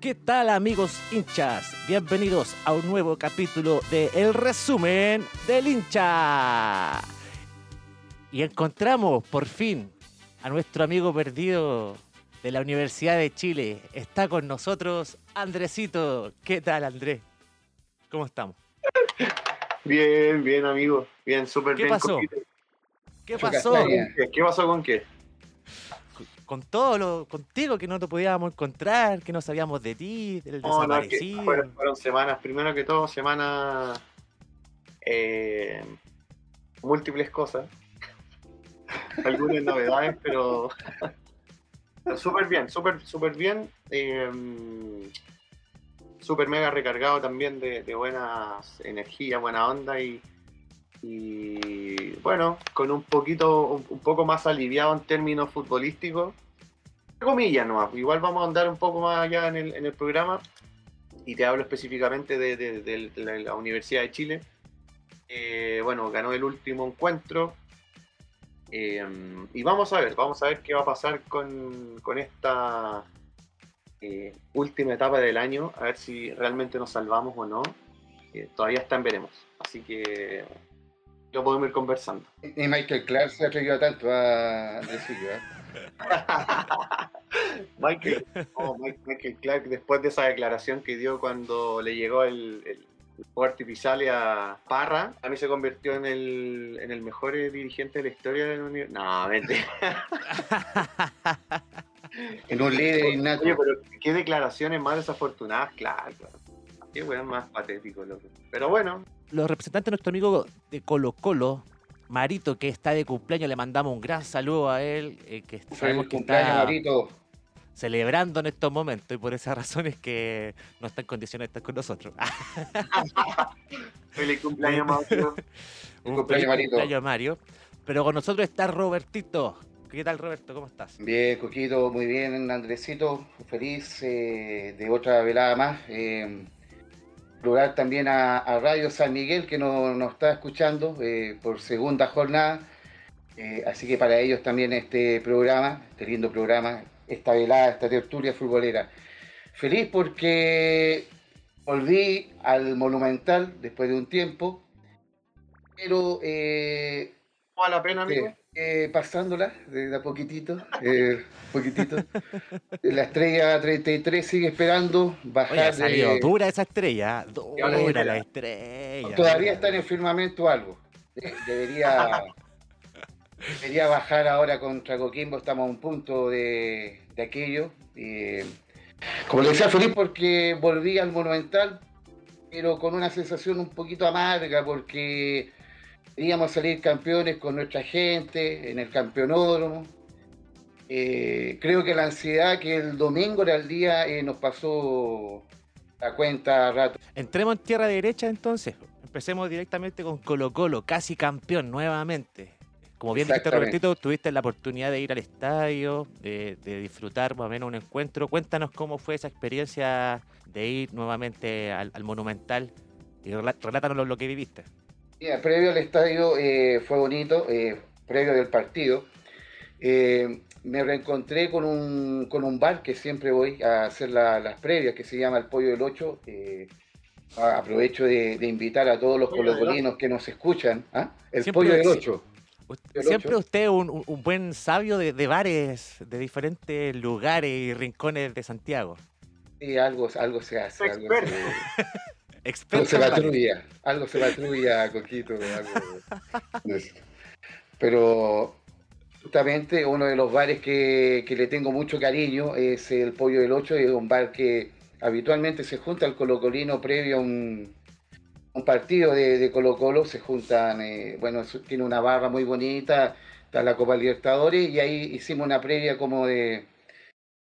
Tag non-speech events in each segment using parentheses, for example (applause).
¿Qué tal amigos hinchas? Bienvenidos a un nuevo capítulo de El Resumen del hincha. Y encontramos por fin a nuestro amigo perdido de la Universidad de Chile. Está con nosotros Andresito. ¿Qué tal Andrés? ¿Cómo estamos? Bien, bien amigo. Bien, súper ¿Qué bien. pasó? ¿Qué pasó ¿Qué, qué pasó con qué? Con todo lo contigo que no te podíamos encontrar, que no sabíamos de ti, del No, no, desaparecido? fueron, fueron semanas, primero que todo, semanas eh, múltiples cosas. (laughs) Algunas novedades, pero, (laughs) pero súper bien, súper, súper bien. eh, súper mega recargado también de, de buenas energías, buena onda y, y bueno, con un poquito, un, poco más aliviado en términos futbolísticos. Comillas nomás, igual vamos a andar un poco más allá en el, en el programa y te hablo específicamente de, de- la, Universidad de Chile. Eh, bueno, ganó el último encuentro. eh, y vamos a ver, vamos a ver qué va a pasar con, con esta eh, última etapa del año, a ver si realmente nos salvamos o no. Todavía está en veremos. Así que lo podemos ir conversando. Y Michael Clark se atrevió tanto a decirlo. (laughs) ¿eh? Michael, oh, Michael Clark, después de esa declaración que dio cuando le llegó el, el fuego artificial a Parra, a mí se convirtió en el, en el mejor dirigente de la historia de la universidad. No, vete. (laughs) En un líder innato. Oye, pero qué declaraciones más desafortunadas, claro. claro. Qué weón más patético, loco. Pero bueno, los representantes de nuestro amigo de Colo Colo, Marito, que está de cumpleaños, le mandamos un gran saludo a él, eh, que sabemos que cumpleaños, está Marito. celebrando en estos momentos y por esa razón es que no está en condiciones de estar con nosotros. (laughs) feliz cumpleaños, Mauricio. un cumpleaños, Marito. cumpleaños, Mario. Pero con nosotros está Robertito. ¿Qué tal, Roberto? ¿Cómo estás? Bien, Coquito, muy bien, Andresito. Feliz eh, de otra velada más. Eh, saludar también a, a Radio San Miguel que nos, nos está escuchando eh, por segunda jornada. Eh, así que para ellos también este programa, este lindo programa, esta velada, esta tertulia futbolera. Feliz porque volví al Monumental después de un tiempo, pero eh, ¿Vale la pena, amigo? Eh, pasándola de, de a poquitito, eh, poquitito. La estrella 33 sigue esperando bajar. Oye, ha salido de- dura esa estrella. La Dura la estrella. todavía está en el firmamento algo. Eh, Debería, debería bajar ahora contra Coquimbo, estamos a un punto de, de aquello. Eh, como le decía, feliz porque volví al Monumental, pero con una sensación un poquito amarga porque queríamos salir campeones con nuestra gente en el campeonódromo. Eh, creo que la ansiedad que el domingo era el día eh, nos pasó la cuenta a rato. Entremos en tierra derecha entonces. Empecemos directamente con Colo Colo, casi campeón nuevamente. Como bien dijiste. Robertito, tuviste la oportunidad de ir al estadio, de, de disfrutar más o menos un encuentro. Cuéntanos cómo fue esa experiencia de ir nuevamente al, al Monumental y relátanos lo que viviste. Mira, previo al estadio eh, fue bonito, eh, previo del partido. eh, me reencontré con un, con un bar que siempre voy a hacer la- las previas, que se llama El Pollo del Ocho. eh, a- aprovecho de, de invitar a todos los colocolinos que nos escuchan. ¿ah? El Siempre Pollo del sí. Ocho. Usted- El siempre usted un, un- buen sabio de, de bares, de diferentes lugares y rincones de Santiago. Sí, algo, algo se hace. Algo se, (laughs) algo se bares. patrulla. Algo se patrulla, Coquito. algo de eso. Pero justamente uno de los bares que, que le tengo mucho cariño es el Pollo del Ocho, es un bar que habitualmente se junta el colocolino previo a un, un partido de, de Colo Colo, se juntan, eh, bueno, tiene una barra muy bonita, está la Copa Libertadores y ahí hicimos una previa como de,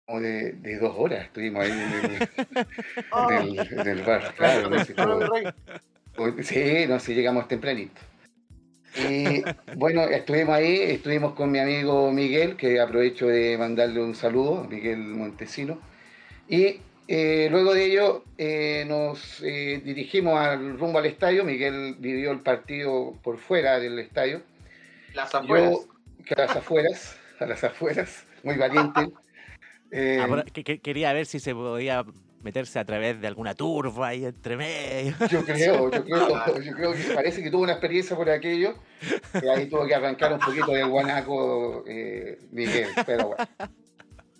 como de, de dos horas, estuvimos ahí en el, (laughs) Oh, en el- en el bar, claro. Sí, no, sí, llegamos tempranito. Y bueno, estuvimos ahí, estuvimos con mi amigo Miguel, que aprovecho de mandarle un saludo, Miguel Montesino. Y eh, luego de ello eh, nos eh, dirigimos al rumbo al estadio. Miguel vivió el partido por fuera del estadio. Las afueras. Yo, que a las afueras, a las afueras, muy valiente. (laughs) Eh, Ah, que- que- quería ver si se podía meterse a través de alguna turba ahí entre medio. (laughs) Yo creo, yo creo, yo creo que parece que tuvo una experiencia por aquello, y ahí tuvo que arrancar un poquito de guanaco eh, Miguel, pero bueno,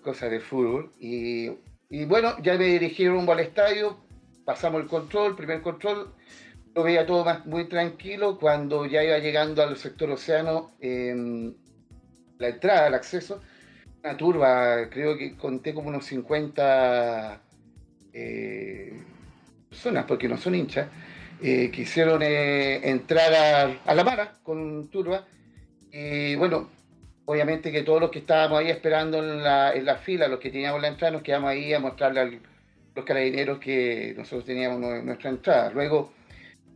cosas del fútbol. Y, y bueno, ya me dirigí rumbo al estadio, pasamos el control, primer control, lo veía todo más, muy tranquilo, cuando ya iba llegando al sector océano, em, la entrada, el acceso, una turba, creo que conté como unos 50 eh, personas, porque no son hinchas, eh, quisieron eh, entrar a, la mara con turba. Y bueno, obviamente que todos los que estábamos ahí esperando en la, fila, los que teníamos la entrada, nos quedamos ahí a mostrarle a los carabineros que nosotros teníamos nuestra entrada. Luego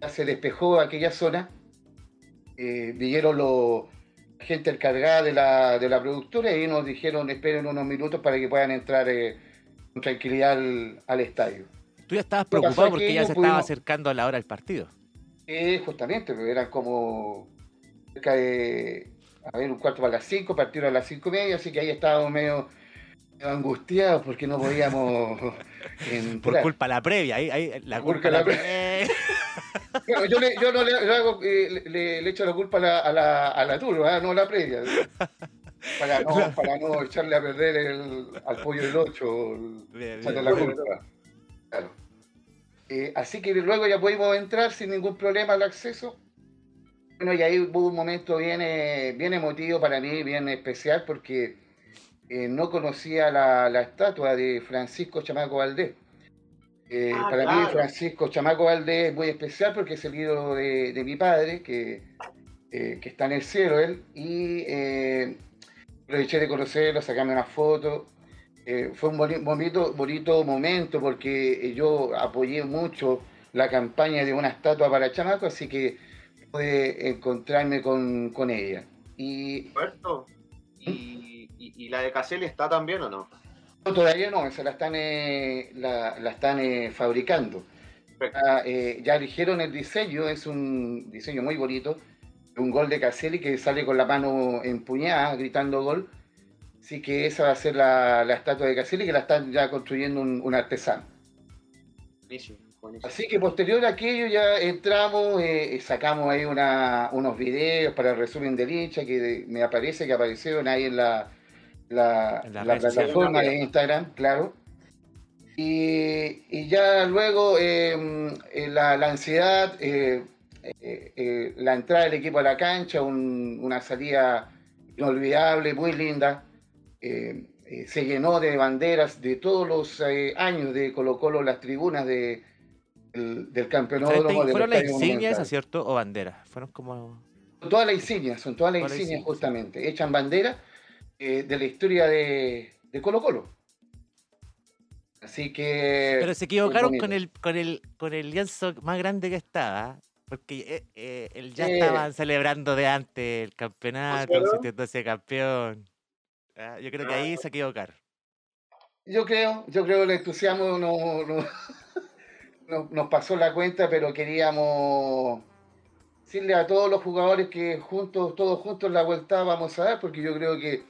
ya se despejó aquella zona, vinieron los gente encargada de la, de la productora y nos dijeron esperen unos minutos para que puedan entrar con tranquilidad al, estadio. Tú ya estabas preocupado porque ya se estaba acercando a la hora del partido. Sí, justamente, pero eran como cerca de, a ver, un cuarto para las cinco, partieron a las cinco y media, así que ahí estábamos medio, angustiados porque no podíamos (laughs) Por culpa de la previa, ahí, ahí la culpa de la, previa. Yo, le, yo no le, hago, eh, le, le, echo la culpa a la, a la, a la turba, ¿eh? no a la previa para no, para no echarle a perder el, al pollo del 8, la culpa. Claro. Eh, así que luego ya pudimos entrar sin ningún problema al acceso. Bueno, y ahí hubo un momento bien, eh, bien emotivo para mí, bien especial, porque no conocía la, la, estatua de Francisco Chamaco Valdés. Ah, para mí Francisco Chamaco Valdés es muy especial porque es el ídolo de, de mi padre, que, que, está en el cielo él, y aproveché de conocerlo, sacarme una foto. Eh, fue un bonito, bonito momento porque yo apoyé mucho la campaña de una estatua para Chamaco, así que pude encontrarme con, ella. Y, ¿Y, la de Caselli está también o no? No todavía no, esa la están, eh, la, están eh, fabricando. Ah, ya eligieron el diseño, es un diseño muy bonito un gol de Caselli que sale con la mano empuñada gritando gol. Así que esa va a ser la, estatua de Caselli que la están ya construyendo un, artesano. Así que posterior a aquello ya entramos, eh, sacamos ahí unos videos para el resumen del hincha que me aparece que aparecieron ahí en la, la, plataforma de Instagram, claro. Y, ya luego em, la, ansiedad, eh, eh, eh, la entrada del equipo a la cancha, una salida inolvidable, muy linda. Eh, se llenó de banderas de todos los años de Colo Colo las tribunas de, del, campeonato. ¿Fueron las insignias, cierto? ¿O banderas? Fueron como... Todas las insignias, son todas las insignias, justamente. Echan banderas de la historia de, de Colo Colo. Así que. Pero se equivocaron con el, con el, con el lienzo más grande que estaba. Porque eh, eh ya estaban celebrando de antes el campeonato, sintiéndose campeón. Ah, yo creo que ahí se equivocaron. Yo creo, yo creo que el entusiasmo no, (laughs) no, nos pasó la cuenta, pero queríamos decirle a todos los jugadores que juntos, todos juntos la vuelta vamos a dar, porque yo creo que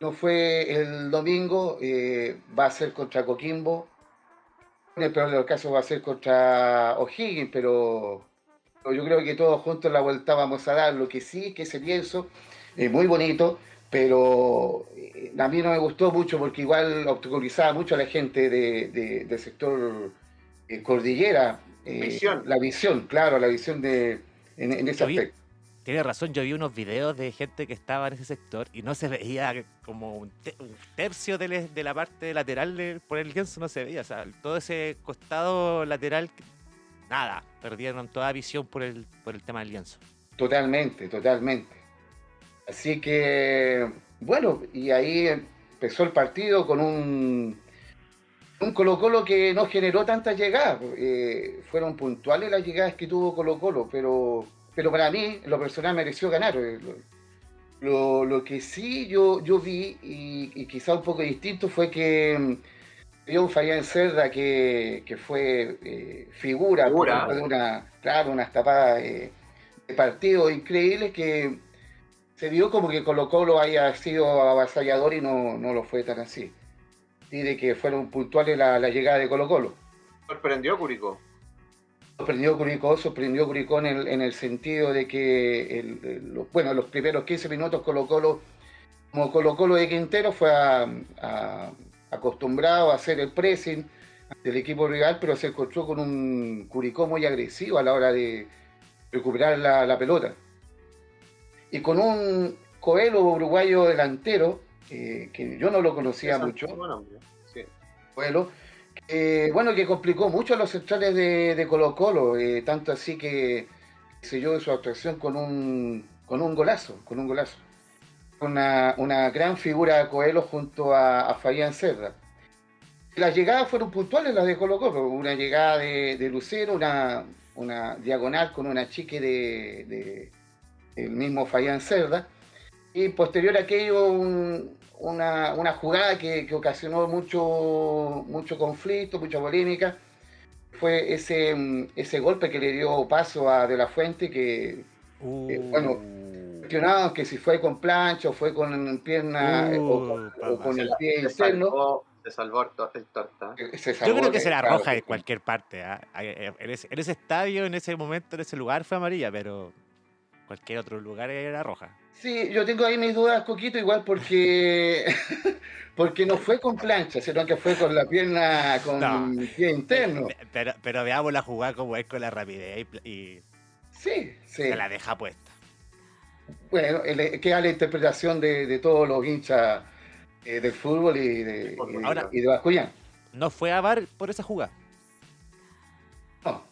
no fue el domingo, eh, va a ser contra Coquimbo, en el peor de los casos va a ser contra O'Higgins, pero yo creo que todos juntos la vuelta vamos a dar. Lo que sí, que ese pienso, es muy bonito, pero eh, a mí no me gustó mucho porque igual obstaculizaba mucho a la gente de, del sector eh, cordillera. Eh, la visión, claro, la visión de, en, ese aspecto. Tiene razón, yo vi unos videos de gente que estaba en ese sector y no se veía como un, tercio de, la parte lateral por el lienzo, no se veía. O sea, todo ese costado lateral nada, perdieron toda visión por el, tema del lienzo. Totalmente, totalmente. Así que, bueno, y ahí empezó el partido con un, un Colo Colo que no generó tantas llegadas. Eh, fueron puntuales las llegadas que tuvo Colo Colo, pero, pero para mí, lo personal, mereció ganar. Eh, lo, que sí yo, yo vi, y, y quizá un poco distinto, fue que un Fabián Cerda que, que fue eh, figura, de una, claro, unas tapadas eh, de partido increíbles que se vio como que Colo Colo haya sido avasallador y no, no lo fue tan así. y de que fueron puntuales la, la llegada de Colo Colo. Sorprendió Curicó. Sorprendió Curicó, sorprendió Curicó en el, en el sentido de que, el- el- los- bueno, los primeros 15 minutos Colo Colo, como Colo Colo de Quintero, fue a- a- acostumbrado a hacer el pressing del equipo rival, pero se encontró con un Curicó muy agresivo a la hora de recuperar la, la pelota. Y con un Coelho uruguayo delantero, eh, que yo no lo conocía mucho, sí. Coelho, que, bueno, que complicó mucho los centrales de, de Colo Colo, eh, tanto así que selló su actuación con un, con un golazo, con un golazo. Una, una gran figura Coelho junto a, a Fabián Cerda. Las llegadas fueron puntuales las de Colo Colo, una llegada de, de Lucero, una, una diagonal con una chique de, de- el mismo Fabián Cerda, y posterior a aquello un- una, una jugada que, que ocasionó mucho, mucho conflicto, mucha polémica, fue ese, ese golpe que le dio paso a De La Fuente, que Uh, Eh, bueno, cuestionaban que si fue con plancha o fue con pierna eh, o, con- Uh, o con el pie Se interno. salvó, se salvó el, tor- el torta. eh, se Yo salvó creo que de- será claro, roja en sí. cualquier parte. ¿ah? En, ese, en ese estadio, en ese momento, en ese lugar fue amarilla, pero cualquier otro lugar era roja. Sí, yo tengo ahí mis dudas, Coquito, igual porque (laughs) porque no fue con plancha, sino que fue con la pierna, con No. pie interno. Pe- Pero, pero veamos la jugada como es con la rapidez y, y Sí, sí. se la deja puesta. Bueno, queda la interpretación de, de todos los hinchas eh, del fútbol y de, Ahora- y de. No fue a VAR por esa jugada. No,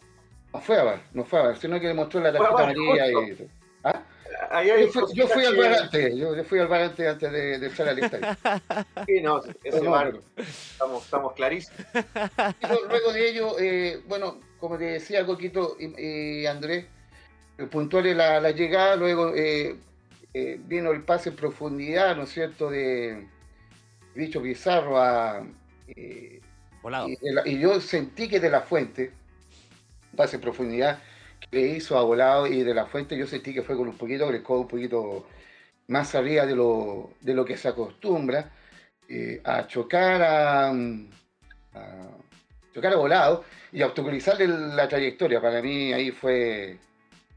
no fue a ver, no fue a ver, sino que demostró la tarjeta VAR, amarilla y... ¿Ah? Ahí hay Yo fui, yo fui al bar antes, yo, yo fui al bar antes, antes de, de echar estadio. que- (laughs) Sí, no, ese No, bar, estamos, estamos clarísimos. (laughs) Luego, de ello, eh, bueno, como te decía Coquito y, y Andrés, eh, puntuales la, la llegada, luego eh, eh, vino el pase en profundidad, ¿no es cierto?, de dicho Pizarro a... eh, Volado. y, la- y yo sentí que de la fuente, pase en profundidad, que hizo a volado y de la fuente yo sentí que fue con un poquito, le un poquito más arriba de lo, de lo que se acostumbra, eh, a chocar a, a chocar a volado y a obstaculizarle la trayectoria. Para mí ahí fue,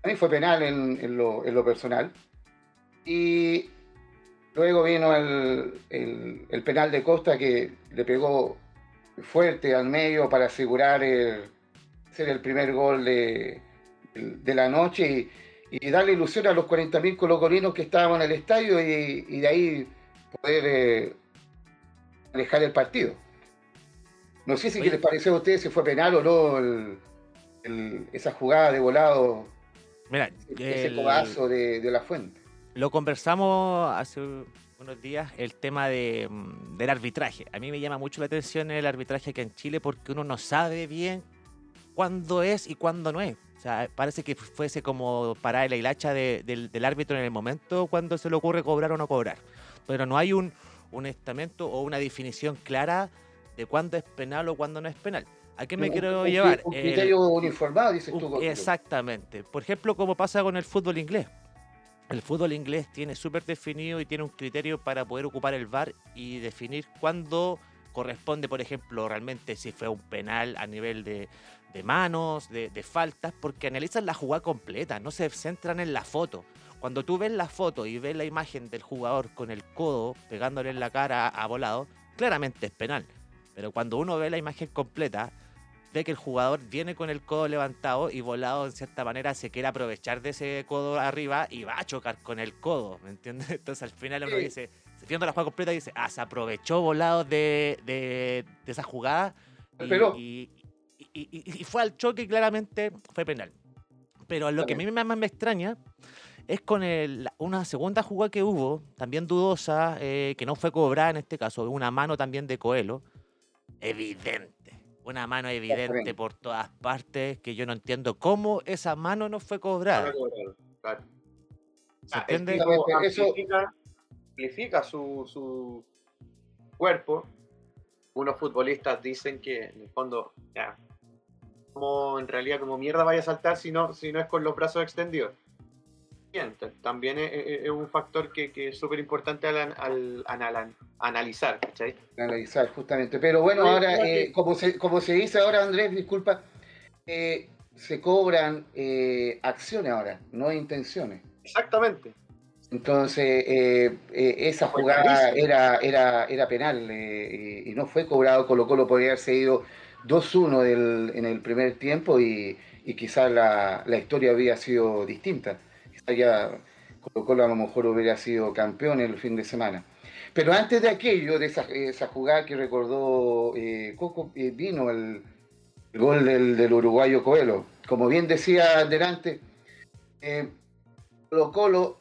a mí fue penal en, en lo, en lo personal. Y luego vino el, el- el penal de Costa que le pegó fuerte al medio para asegurar el, ser el primer gol de, de la noche y, y darle ilusión a los 40.000 colocolinos que estábamos en el estadio y, y de ahí poder eh, alejar el partido. No sé si Oye. les pareció a ustedes si fue penal o no el- el- esa jugada de volado, Mira, ese el- codazo de, de la fuente. lo conversamos hace unos días, el tema de, mm, del arbitraje. A mí me llama mucho la atención el arbitraje aquí en Chile porque uno no sabe bien cuándo es y cuándo no es. O sea, parece que fuese como parar la hilacha de- del, del árbitro en el momento cuando se le ocurre cobrar o no cobrar. Pero no hay un, un estamento o una definición clara de cuándo es penal o cuándo no es penal. ¿A qué me Un- quiero un- llevar? Un El- criterio uniformado, dices tú. exactamente. Por ejemplo, como pasa con el fútbol inglés. El fútbol inglés tiene súper definido y tiene un criterio para poder ocupar el VAR y definir cuándo corresponde, por ejemplo, realmente si fue un penal a nivel de, de manos, de, de faltas, porque analizan la jugada completa, no se centran en la foto. Cuando tú ves la foto y ves la imagen del jugador con el codo pegándole en la cara a volado, claramente es penal. Pero cuando uno ve la imagen completa, ve que el jugador viene con el codo levantado y volado en cierta manera se quiere aprovechar de ese codo arriba y va a chocar con el codo, ¿me entiendes? (laughs) Entonces al final uno Sí. dice, viendo la jugada completa dice, ah, se aprovechó volado de, de, de esa jugada y, y- y- y- y fue al choque y claramente fue penal. Pero lo que a mí más me extraña es con el- una segunda jugada que hubo, también dudosa, eh, que no fue cobrada en este caso, una mano también de Coelho, evidente. Una mano evidente por todas partes, que yo no entiendo cómo esa mano no fue cobrada. Claro. ¿Se Ah, entiende? eso- amplifica, amplifica su, su cuerpo. Unos futbolistas dicen que en el fondo, ya, como en realidad como mierda vaya a saltar si no, si no es con los brazos extendidos. también es, un factor que, es súper importante al, analizar, ¿cachai? Analizar, justamente. Pero bueno, ahora, eh, como, se, como se dice ahora, Andrés, disculpa, eh, se cobran eh, acciones ahora, no intenciones. Exactamente. Entonces, esa jugada era, era, era penal y no fue cobrado. Colo Colo podría haberse ido 2-1 en el primer tiempo y, quizás la, la historia había sido distinta ya Colo Colo a lo mejor hubiera sido campeón el fin de semana. Pero antes de aquello, de esa, jugada que recordó eh, Coco, eh, vino el, gol del, uruguayo Coelho. Como bien decía delante, eh, Colo Colo,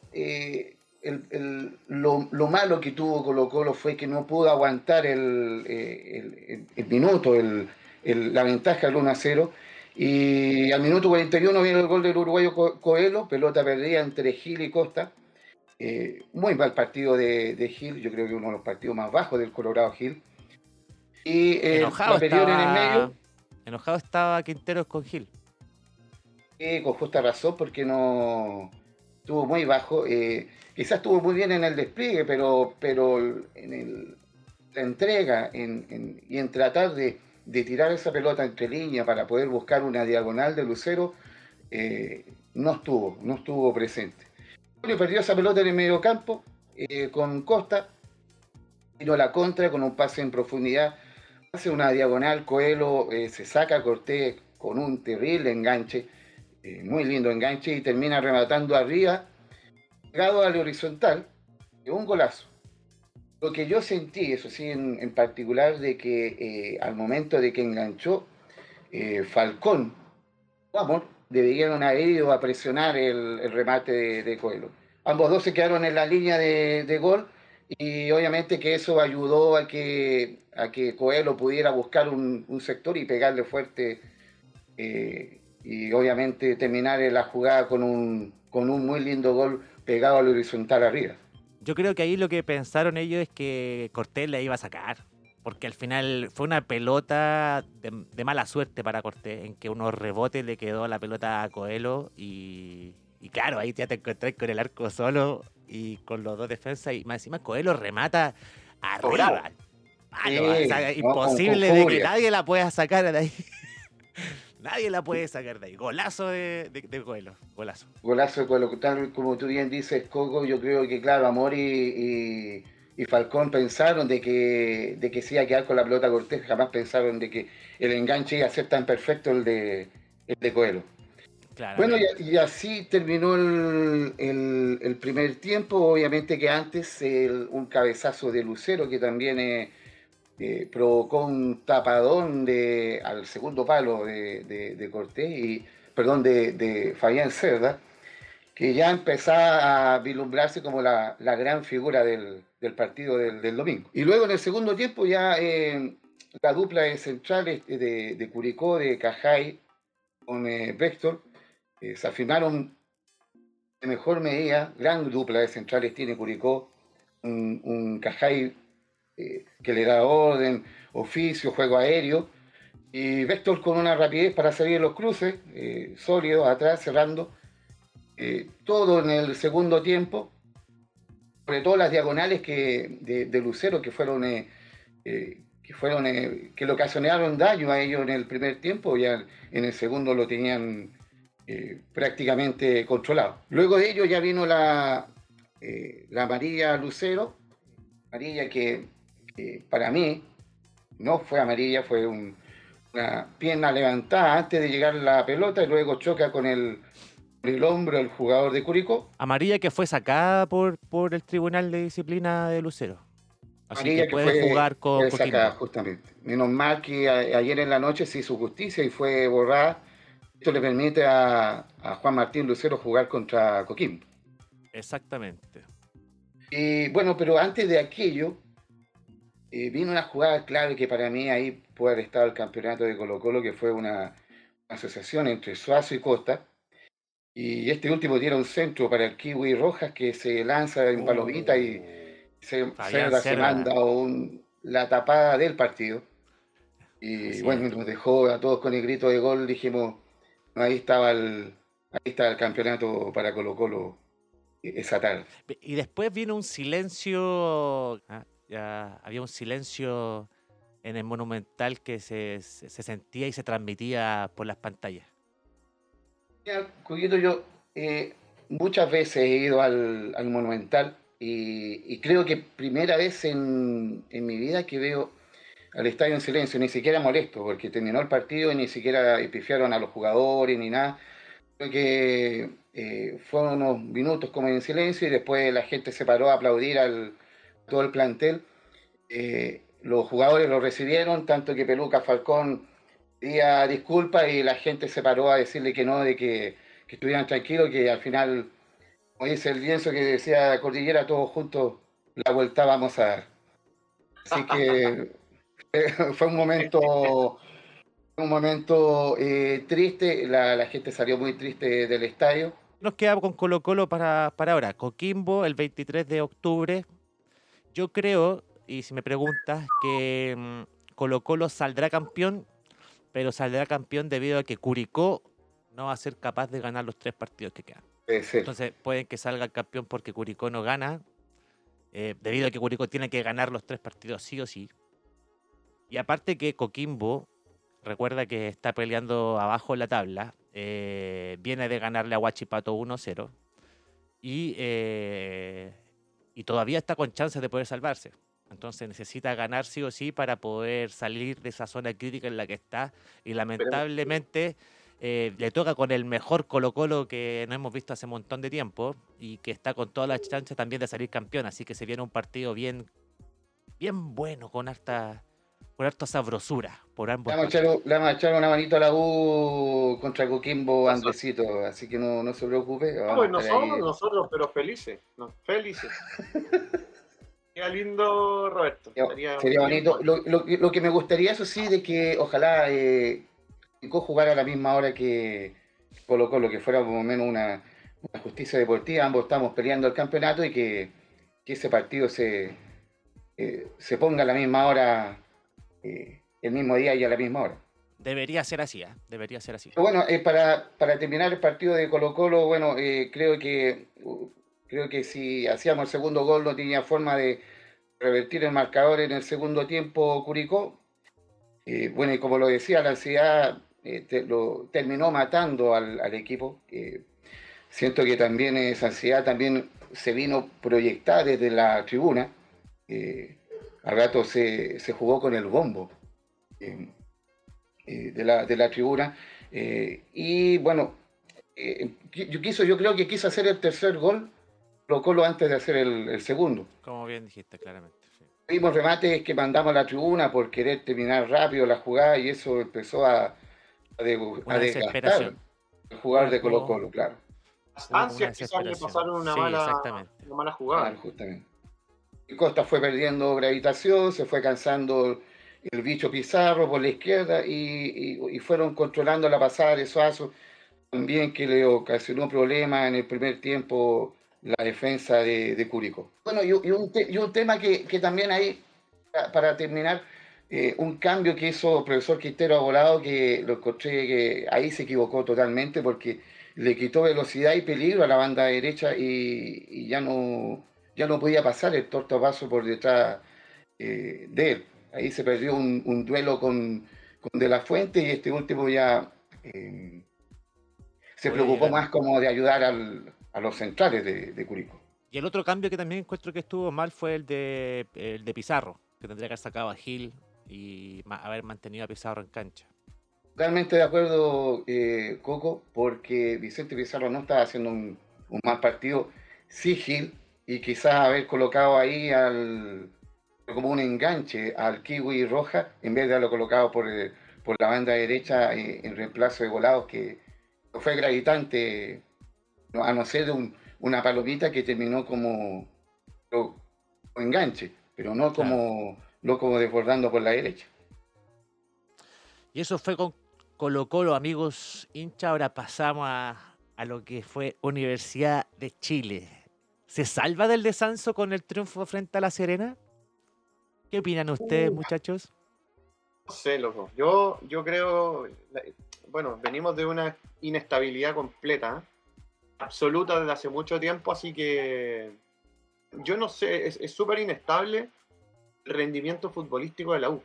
lo, malo que tuvo Colo Colo fue que no pudo aguantar el, el la ventaja del 1 a 0 y al minuto 41 viene el gol del uruguayo Coelho, pelota perdida entre Gil y Costa. Eh, muy mal partido de, Gil, yo creo que uno de los partidos más bajos del Colorado Gil. Y eh, enojado, estaba, en el medio. enojado estaba Quinteros con Gil. con justa razón, porque no estuvo muy bajo. Eh, quizás estuvo muy bien en el despliegue, pero, pero en la entrega y en tratar de de tirar esa pelota entre líneas para poder buscar una diagonal de Lucero, eh, no estuvo, no estuvo presente. perdió esa pelota en el medio campo eh, con Costa, vino la contra con un pase en profundidad, hace una diagonal, Coelho eh, se saca Cortés con un terrible enganche, muy lindo enganche, y termina rematando arriba, pegado al horizontal, un golazo. Lo que yo sentí, eso sí, en, particular, de que eh, al momento de que enganchó eh, Falcón, vamos, debieron haber ido a presionar el, remate de, Coelho. Ambos dos se quedaron en la línea de, gol y obviamente que eso ayudó a que, a que Coelho pudiera buscar un, sector y pegarle fuerte eh, y obviamente terminar la jugada con un, con un muy lindo gol pegado al horizontal arriba yo creo que ahí lo que pensaron ellos es que Cortés la iba a sacar. Porque al final fue una pelota de, mala suerte para Cortés, en que unos rebotes le quedó la pelota a Coelho y, claro, ahí ya te encontrás con el arco solo y con los dos defensas y más encima Coelho remata arriba. imposible de que nadie la pueda sacar de ahí. Nadie la puede sacar de ahí. Golazo de, de, Coelho. Golazo. Golazo de Coelho. Tal como tú bien dices, Coco, yo creo que, claro, Amor y, Falcón pensaron de que, de que se iba a quedar con la pelota Cortés. Jamás pensaron de que el enganche iba a ser tan perfecto el de, el de Coelho. Bueno, y, así terminó el, primer tiempo. Obviamente que antes un cabezazo de Lucero, que también es eh, provocó un tapadón de, al segundo palo de, Cortés, y, perdón, de, Fabián Cerda, que ya empezaba a vislumbrarse como la, la gran figura del, partido del, domingo. Y luego en el segundo tiempo ya eh, la dupla de centrales de, Curicó, de Cajay con eh, Vector, se afirmaron de mejor medida, gran dupla de centrales tiene Curicó, un, un Cajay eh, que le da orden, oficio, juego aéreo. Y Vector con una rapidez para salir los cruces, eh, sólidos atrás, cerrando. Eh, todo en el segundo tiempo. Sobre todo las diagonales que, de, Lucero que fueron, que, fueron que le ocasionaron daño a ellos en el primer tiempo, ya en el segundo lo tenían prácticamente controlado. Luego de ello ya vino la, la amarilla Lucero, amarilla que para mí no fue amarilla, fue una pierna levantada antes de llegar la pelota y luego choca con el, el hombro el jugador de Curicó. Amarilla que fue sacada por, por el Tribunal de Disciplina de Lucero. Así que, puede jugar con sacada, justamente. Menos mal que ayer en la noche se hizo justicia y fue borrada. Esto le permite a, a Juan Martín Lucero jugar contra Coquimbo. Exactamente. Y bueno, pero antes de aquello, eh, vino una jugada clave que para mí ahí puede haber estado el campeonato de Colo Colo, que fue una asociación entre Suazo y Costa. Y este último tiene un centro para el Kiwi Rojas que se lanza en palomita y se, se, manda la tapada del partido. Y bueno, nos dejó a todos con el grito de gol. Dijimos, ahí estaba el, ahí está el campeonato para Colo Colo esa tarde. Y después vino un silencio, ah, ya había un silencio en el Monumental que se, se sentía y se transmitía por las pantallas. Mira, yo eh, muchas veces he ido al, al Monumental y, creo que primera vez en, en, mi vida que veo al estadio en silencio, ni siquiera molesto, porque terminó el partido y ni siquiera epifiaron a los jugadores ni nada. Creo que eh, fueron unos minutos como en silencio y después la gente se paró a aplaudir al todo el plantel. Eh, los jugadores lo recibieron, tanto que Peluca Falcón pedía disculpas y la gente se paró a decirle que no, de que, que estuvieran tranquilos, que al final, como dice el lienzo que decía Cordillera, todos juntos la vuelta vamos a dar. Así que (laughs) fue un momento un momento eh, triste, la, la, gente salió muy triste del estadio. Nos queda con Colo Colo para, para ahora. Coquimbo el 23 de octubre. Yo creo, y si me preguntas, que mm, Colo Colo saldrá campeón, pero saldrá campeón debido a que Curicó no va a ser capaz de ganar los tres partidos que quedan. Entonces pueden que salga campeón porque Curicó no gana, eh, debido a que Curicó tiene que ganar los tres partidos sí o sí. Y aparte que Coquimbo, recuerda que está peleando abajo en la tabla, eh, viene de ganarle a Huachipato 1-0 y, eh, y todavía está con chances de poder salvarse. Entonces necesita ganar sí o sí para poder salir de esa zona crítica en la que está. Y lamentablemente eh, le toca con el mejor Colo Colo que no hemos visto hace un montón de tiempo y que está con todas las chances también de salir campeón. Así que se viene un partido bien, bien bueno, con harta, por harta sabrosura por ambos. Le vamos, a echar, una manito a la U contra Coquimbo Andresito, así que no, no se preocupe. No, pues nosotros, nosotros, pero felices, no, felices. (laughs) Sería lindo, Roberto. Sería, bonito. Lo, lo, lo, que me gustaría, eso sí, de que ojalá eh, jugara a la misma hora que Colo Colo, que fuera por lo menos una, una justicia deportiva. Ambos estamos peleando el campeonato y que, que ese partido se, eh, se ponga a la misma hora eh, el mismo día y a la misma hora. Debería ser así, ¿eh? debería ser así. Bueno, eh, para, para, terminar el partido de Colo Colo, bueno, creo que creo que si hacíamos el segundo gol no tenía forma de revertir el marcador en el segundo tiempo Curicó. bueno, y como lo decía, la ansiedad lo terminó matando al, al equipo. siento que también esa ansiedad también se vino proyectada desde la tribuna al rato se, jugó con el bombo eh, eh, de, la, de, la, tribuna. Eh, y bueno, yo, quiso, yo creo que quiso hacer el tercer gol, lo antes de hacer el, segundo. Como bien dijiste, claramente. Vimos remates que mandamos a la tribuna por querer terminar rápido la jugada y eso empezó a, a, desgastar el jugador de Colo Colo, claro. Ansias quizás le pasaron una, mala, una mala jugada. justamente. Costa fue perdiendo gravitación, se fue cansando el bicho Pizarro por la izquierda y, fueron controlando la pasada de Suazo, también que le ocasionó problemas en el primer tiempo la defensa de, Curicó. Bueno, y, un, tema que, también hay, para, terminar, eh, un cambio que hizo el profesor Quintero volado, que lo encontré que ahí se equivocó totalmente porque le quitó velocidad y peligro a la banda derecha y ya no ya no podía pasar el tortapaso por detrás eh, de él. Ahí se perdió un, duelo con, De La Fuente y este último ya eh, se preocupó más como de ayudar a los centrales de, de, Curicó. Y el otro cambio que también encuentro que estuvo mal fue el de, el de Pizarro, que tendría que haber sacado a Gil y haber mantenido a Pizarro en cancha. Totalmente de acuerdo, eh, Coco, porque Vicente Pizarro no estaba haciendo un, un mal partido. Sí, Gil y quizás haber colocado ahí al, como un enganche al Kiwi Roja en vez de haberlo colocado por, por la banda derecha en, reemplazo de volados que fue gravitante, a no ser de una palomita que terminó como, enganche, pero no como, no como desbordando por la derecha. Y eso fue con Colo Colo, amigos hincha. Ahora pasamos a, a lo que fue Universidad de Chile. ¿Se salva del descenso con el triunfo frente a La Serena? ¿Qué opinan ustedes, muchachos? No sé, loco. Yo, yo creo, bueno, venimos de una inestabilidad completa. absoluta desde hace mucho tiempo, así que yo no sé, es súper inestable el rendimiento futbolístico de la U.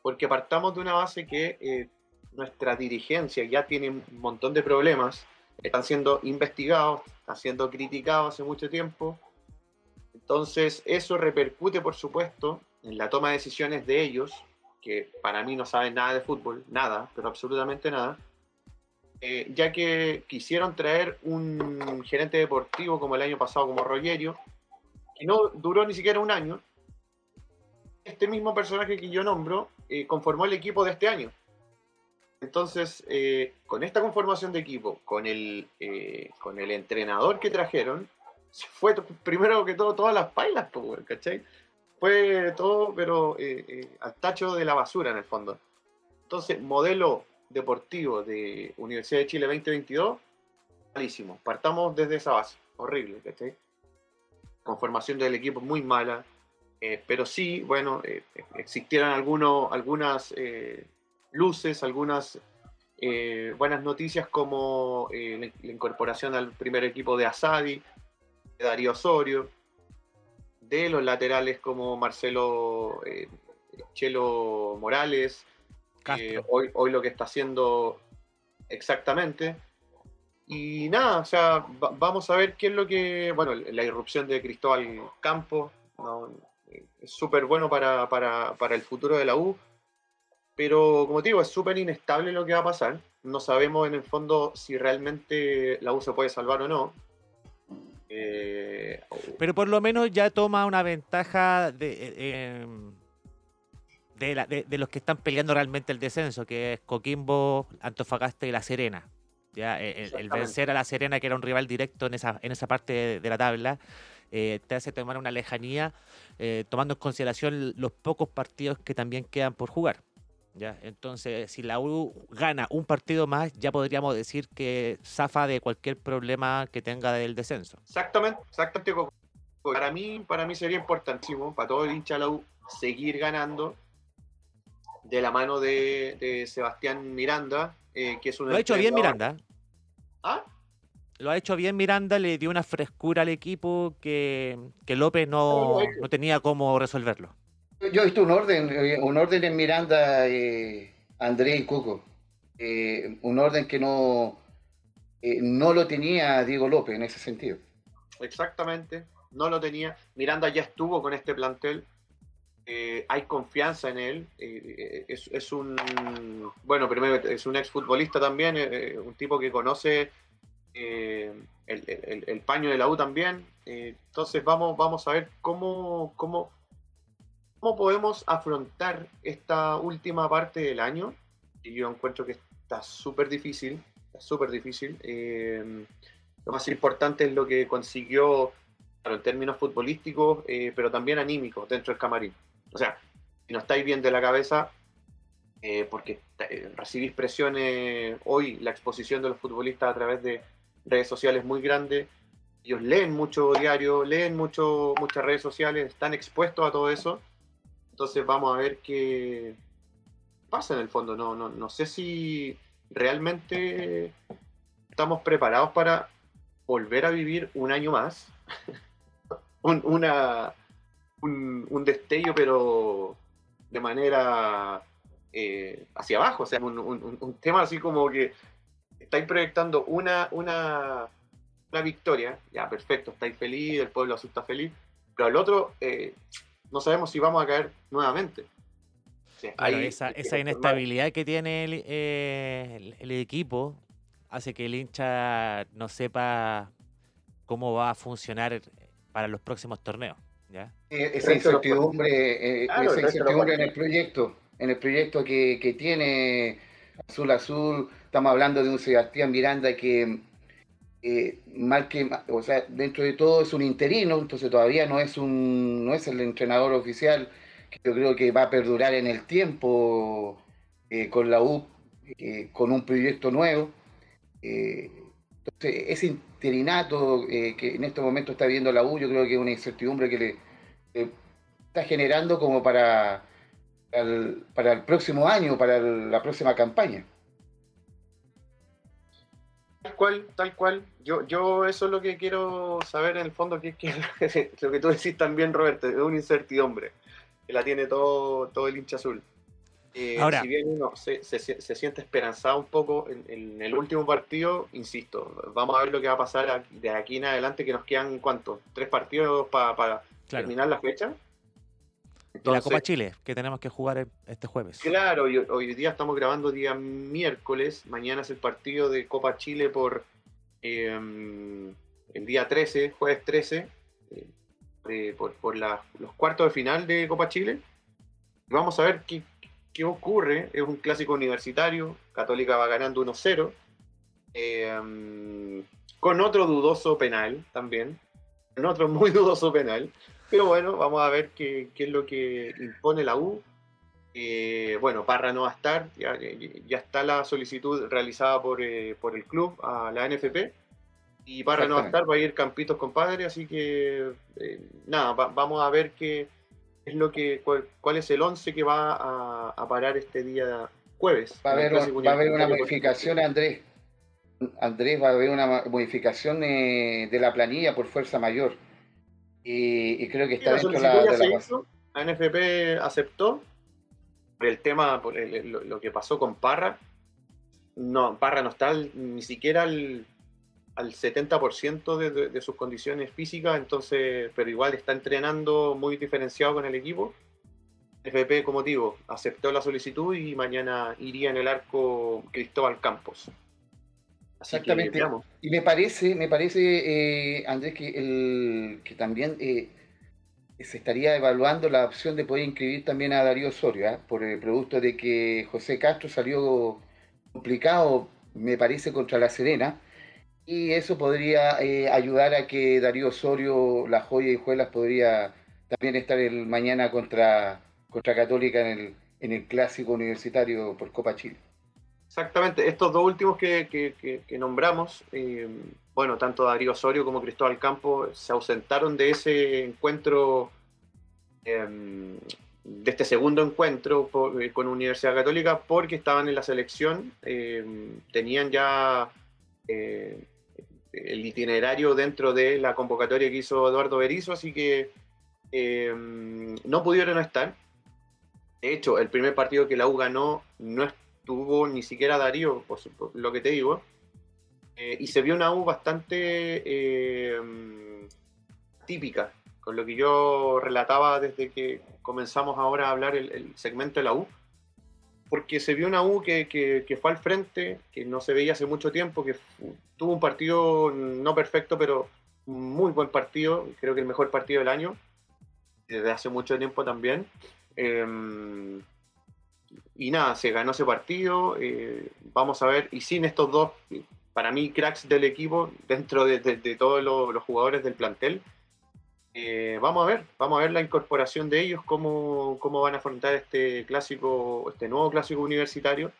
Porque partamos de una base que eh, nuestra dirigencia ya tiene un montón de problemas, están siendo investigados, están siendo criticados hace mucho tiempo. Entonces, eso repercute, por supuesto, en la toma de decisiones de ellos, que para mí no saben nada de fútbol, nada, pero absolutamente nada eh, ya que quisieron traer un gerente deportivo como el año pasado, como Rogerio, que no duró ni siquiera un año. Este mismo personaje que yo nombro eh, conformó el equipo de este año. Entonces, eh, con esta conformación de equipo, con el, con el entrenador que trajeron, fue primero que todo todas las pailas, ¿cachai? Fue todo, pero al tacho de la basura en el fondo. Entonces, modelo deportivo de Universidad de Chile 2022, malísimo. Partamos desde esa base, horrible, ¿cachai? Conformación del equipo muy mala, eh, pero sí, bueno, eh, existieron algunos, algunas eh, luces, algunas buenas noticias como la, incorporación al primer equipo de Asadi, de Darío Osorio, de los laterales como Marcelo Chelo Morales, eh, hoy, hoy lo que está haciendo exactamente. Y nada, o sea, vamos a ver qué es lo que. Bueno, la irrupción de Cristóbal Campos es súper bueno para, el futuro de la U. Pero como te digo, es súper inestable lo que va a pasar. No sabemos en el fondo si realmente la U se puede salvar o no. Eh, pero por lo menos ya toma una ventaja de. Eh, em, de, los que están peleando realmente el descenso, que es Coquimbo, Antofagasta y La Serena. ¿ya? Eh, el, vencer a La Serena, que era un rival directo en esa, en esa parte de, la tabla, eh, te hace tomar una lejanía, tomando en consideración los pocos partidos que también quedan por jugar. ¿Ya? Entonces, si la U gana un partido más, ya podríamos decir que zafa de cualquier problema que tenga del descenso. Exactamente, exactamente. Para mí, para mí sería importantísimo, para todo el hincha de la U, seguir ganando de la mano de, Sebastián Miranda, eh, que es un... Lo ha hecho bien Miranda. ¿Ah? Lo ha hecho bien Miranda, le dio una frescura al equipo que, López no, tenía cómo resolverlo. Yo he visto un orden, eh, un orden en Miranda, eh, André y Cuco. un orden que no, no lo tenía Diego López en ese sentido. Exactamente, no lo tenía. Miranda ya estuvo con este plantel eh, hay confianza en él. Eh, es, un, bueno, primero es un exfutbolista también, eh, un tipo que conoce el, paño de la U también. entonces vamos, vamos a ver cómo, cómo, cómo podemos afrontar esta última parte del año. Y yo encuentro que está súper difícil, está súper difícil. lo más importante es lo que consiguió en términos futbolísticos, pero también anímicos dentro del camarín. O sea, si no estáis bien de la cabeza, eh, porque eh, recibís presiones hoy, la exposición de los futbolistas a través de redes sociales muy grande, ellos leen mucho diario, leen mucho, muchas redes sociales, están expuestos a todo eso. Entonces vamos a ver qué pasa en el fondo. No, no, no sé si realmente estamos preparados para volver a vivir un año más. (laughs) una, un, destello, pero de manera eh, hacia abajo, o sea, un, tema así como que estáis proyectando una, una, una victoria, ya perfecto, estáis feliz, el pueblo azul está feliz, pero al otro eh, no sabemos si vamos a caer nuevamente. esa, esa inestabilidad que tiene eh, el, equipo hace que el hincha no sepa cómo va a funcionar para los próximos torneos. Eh, esa incertidumbre, eh, esa incertidumbre en el proyecto, en el proyecto que, tiene Azul Azul, estamos hablando de un Sebastián Miranda que eh, mal que, o sea, dentro de todo es un interino, entonces todavía no es un, no es el entrenador oficial, que yo creo que va a perdurar en el tiempo con la U, con un proyecto nuevo. entonces, ese interinato que en este momento está viendo la U, yo creo que es una incertidumbre que le está generando como para el, para el próximo año, para la próxima campaña. Tal cual, tal cual. Yo, yo eso es lo que quiero saber en el fondo, que es que (laughs) lo que tú decís también, Roberto, es una incertidumbre que la tiene todo, todo el hincha azul. Eh, Ahora- si bien uno se, se- se siente esperanzado un poco en, en el último partido, insisto, vamos a ver lo que va a pasar de aquí en adelante, que nos quedan, ¿cuántos? ¿Tres partidos para Claro. terminar la fecha? Y la Copa Entonces, Chile, que tenemos que jugar este jueves. Claro, hoy, hoy día estamos grabando día miércoles, mañana es el partido de Copa Chile por eh, el día 13, jueves 13, eh, eh, por, por la- los cuartos de final de Copa Chile. Vamos a ver qué, qué ocurre, es un clásico universitario, Católica va ganando 1-0, eh, con otro dudoso penal también, con otro muy (laughs) dudoso penal. Pero bueno, vamos a ver qué, qué es lo que impone la U. Eh, bueno, Parra no va a estar, ya, está la solicitud realizada por, eh, por el club a la NFP. Y Parra no va a estar, va a ir Campitos compadre, así que eh, nada, va- vamos a ver qué es lo que, cuál, cuál es el 11 que va a, a parar este día jueves. Va a haber, va a haber una modificación, Andrés. Andrés, va a haber una modificación eh, de la planilla por fuerza mayor. Y, y creo que está la dentro la, de la hizo, la NFP aceptó por el tema, por el- lo, lo que pasó con Parra. No, Parra no está al- ni siquiera al, al 70% de, de- de sus condiciones físicas, entonces, pero igual está entrenando muy diferenciado con el equipo. NFP, como digo, aceptó la solicitud y mañana iría en el arco Cristóbal Campos. Que Exactamente. Y me parece, me parece, eh, Andrés, que, el, que también eh, se estaría evaluando la opción de poder inscribir también a Darío Osorio, ¿ah? por el producto de que José Castro salió complicado, me parece, contra La Serena. Y eso podría eh, ayudar a que Darío Osorio, la joya y Juelas, podría también estar el mañana contra, contra Católica en el, en el clásico universitario por Copa Chile. Exactamente, estos dos últimos que, que- que- nombramos, eh, bueno, tanto Darío Osorio como Cristóbal Campo se ausentaron de ese encuentro, eh, de este segundo encuentro eh, con Universidad Católica, porque estaban en la selección, eh, tenían ya eh, el itinerario dentro de la convocatoria que hizo Eduardo Berizzo, así que eh, no pudieron estar. De hecho, el primer partido que la U ganó no estuvo ni siquiera Darío, por, su- por lo que te digo. Eh, y se vio una U bastante eh, típica, con lo que yo relataba desde que comenzamos ahora a hablar el, el segmento de la U. Porque se vio una U que, que- que fue al frente, que no se veía hace mucho tiempo, que tuvo un partido no perfecto, pero muy buen partido, creo que el mejor partido del año, desde hace mucho tiempo también. Em, y nada, se ganó ese partido. eh, vamos a ver, y sin estos dos, para mí, cracks del equipo, dentro de, todos los, jugadores del plantel, eh, vamos a ver, vamos a ver la incorporación de ellos, cómo, cómo van a afrontar este clásico, este nuevo clásico universitario,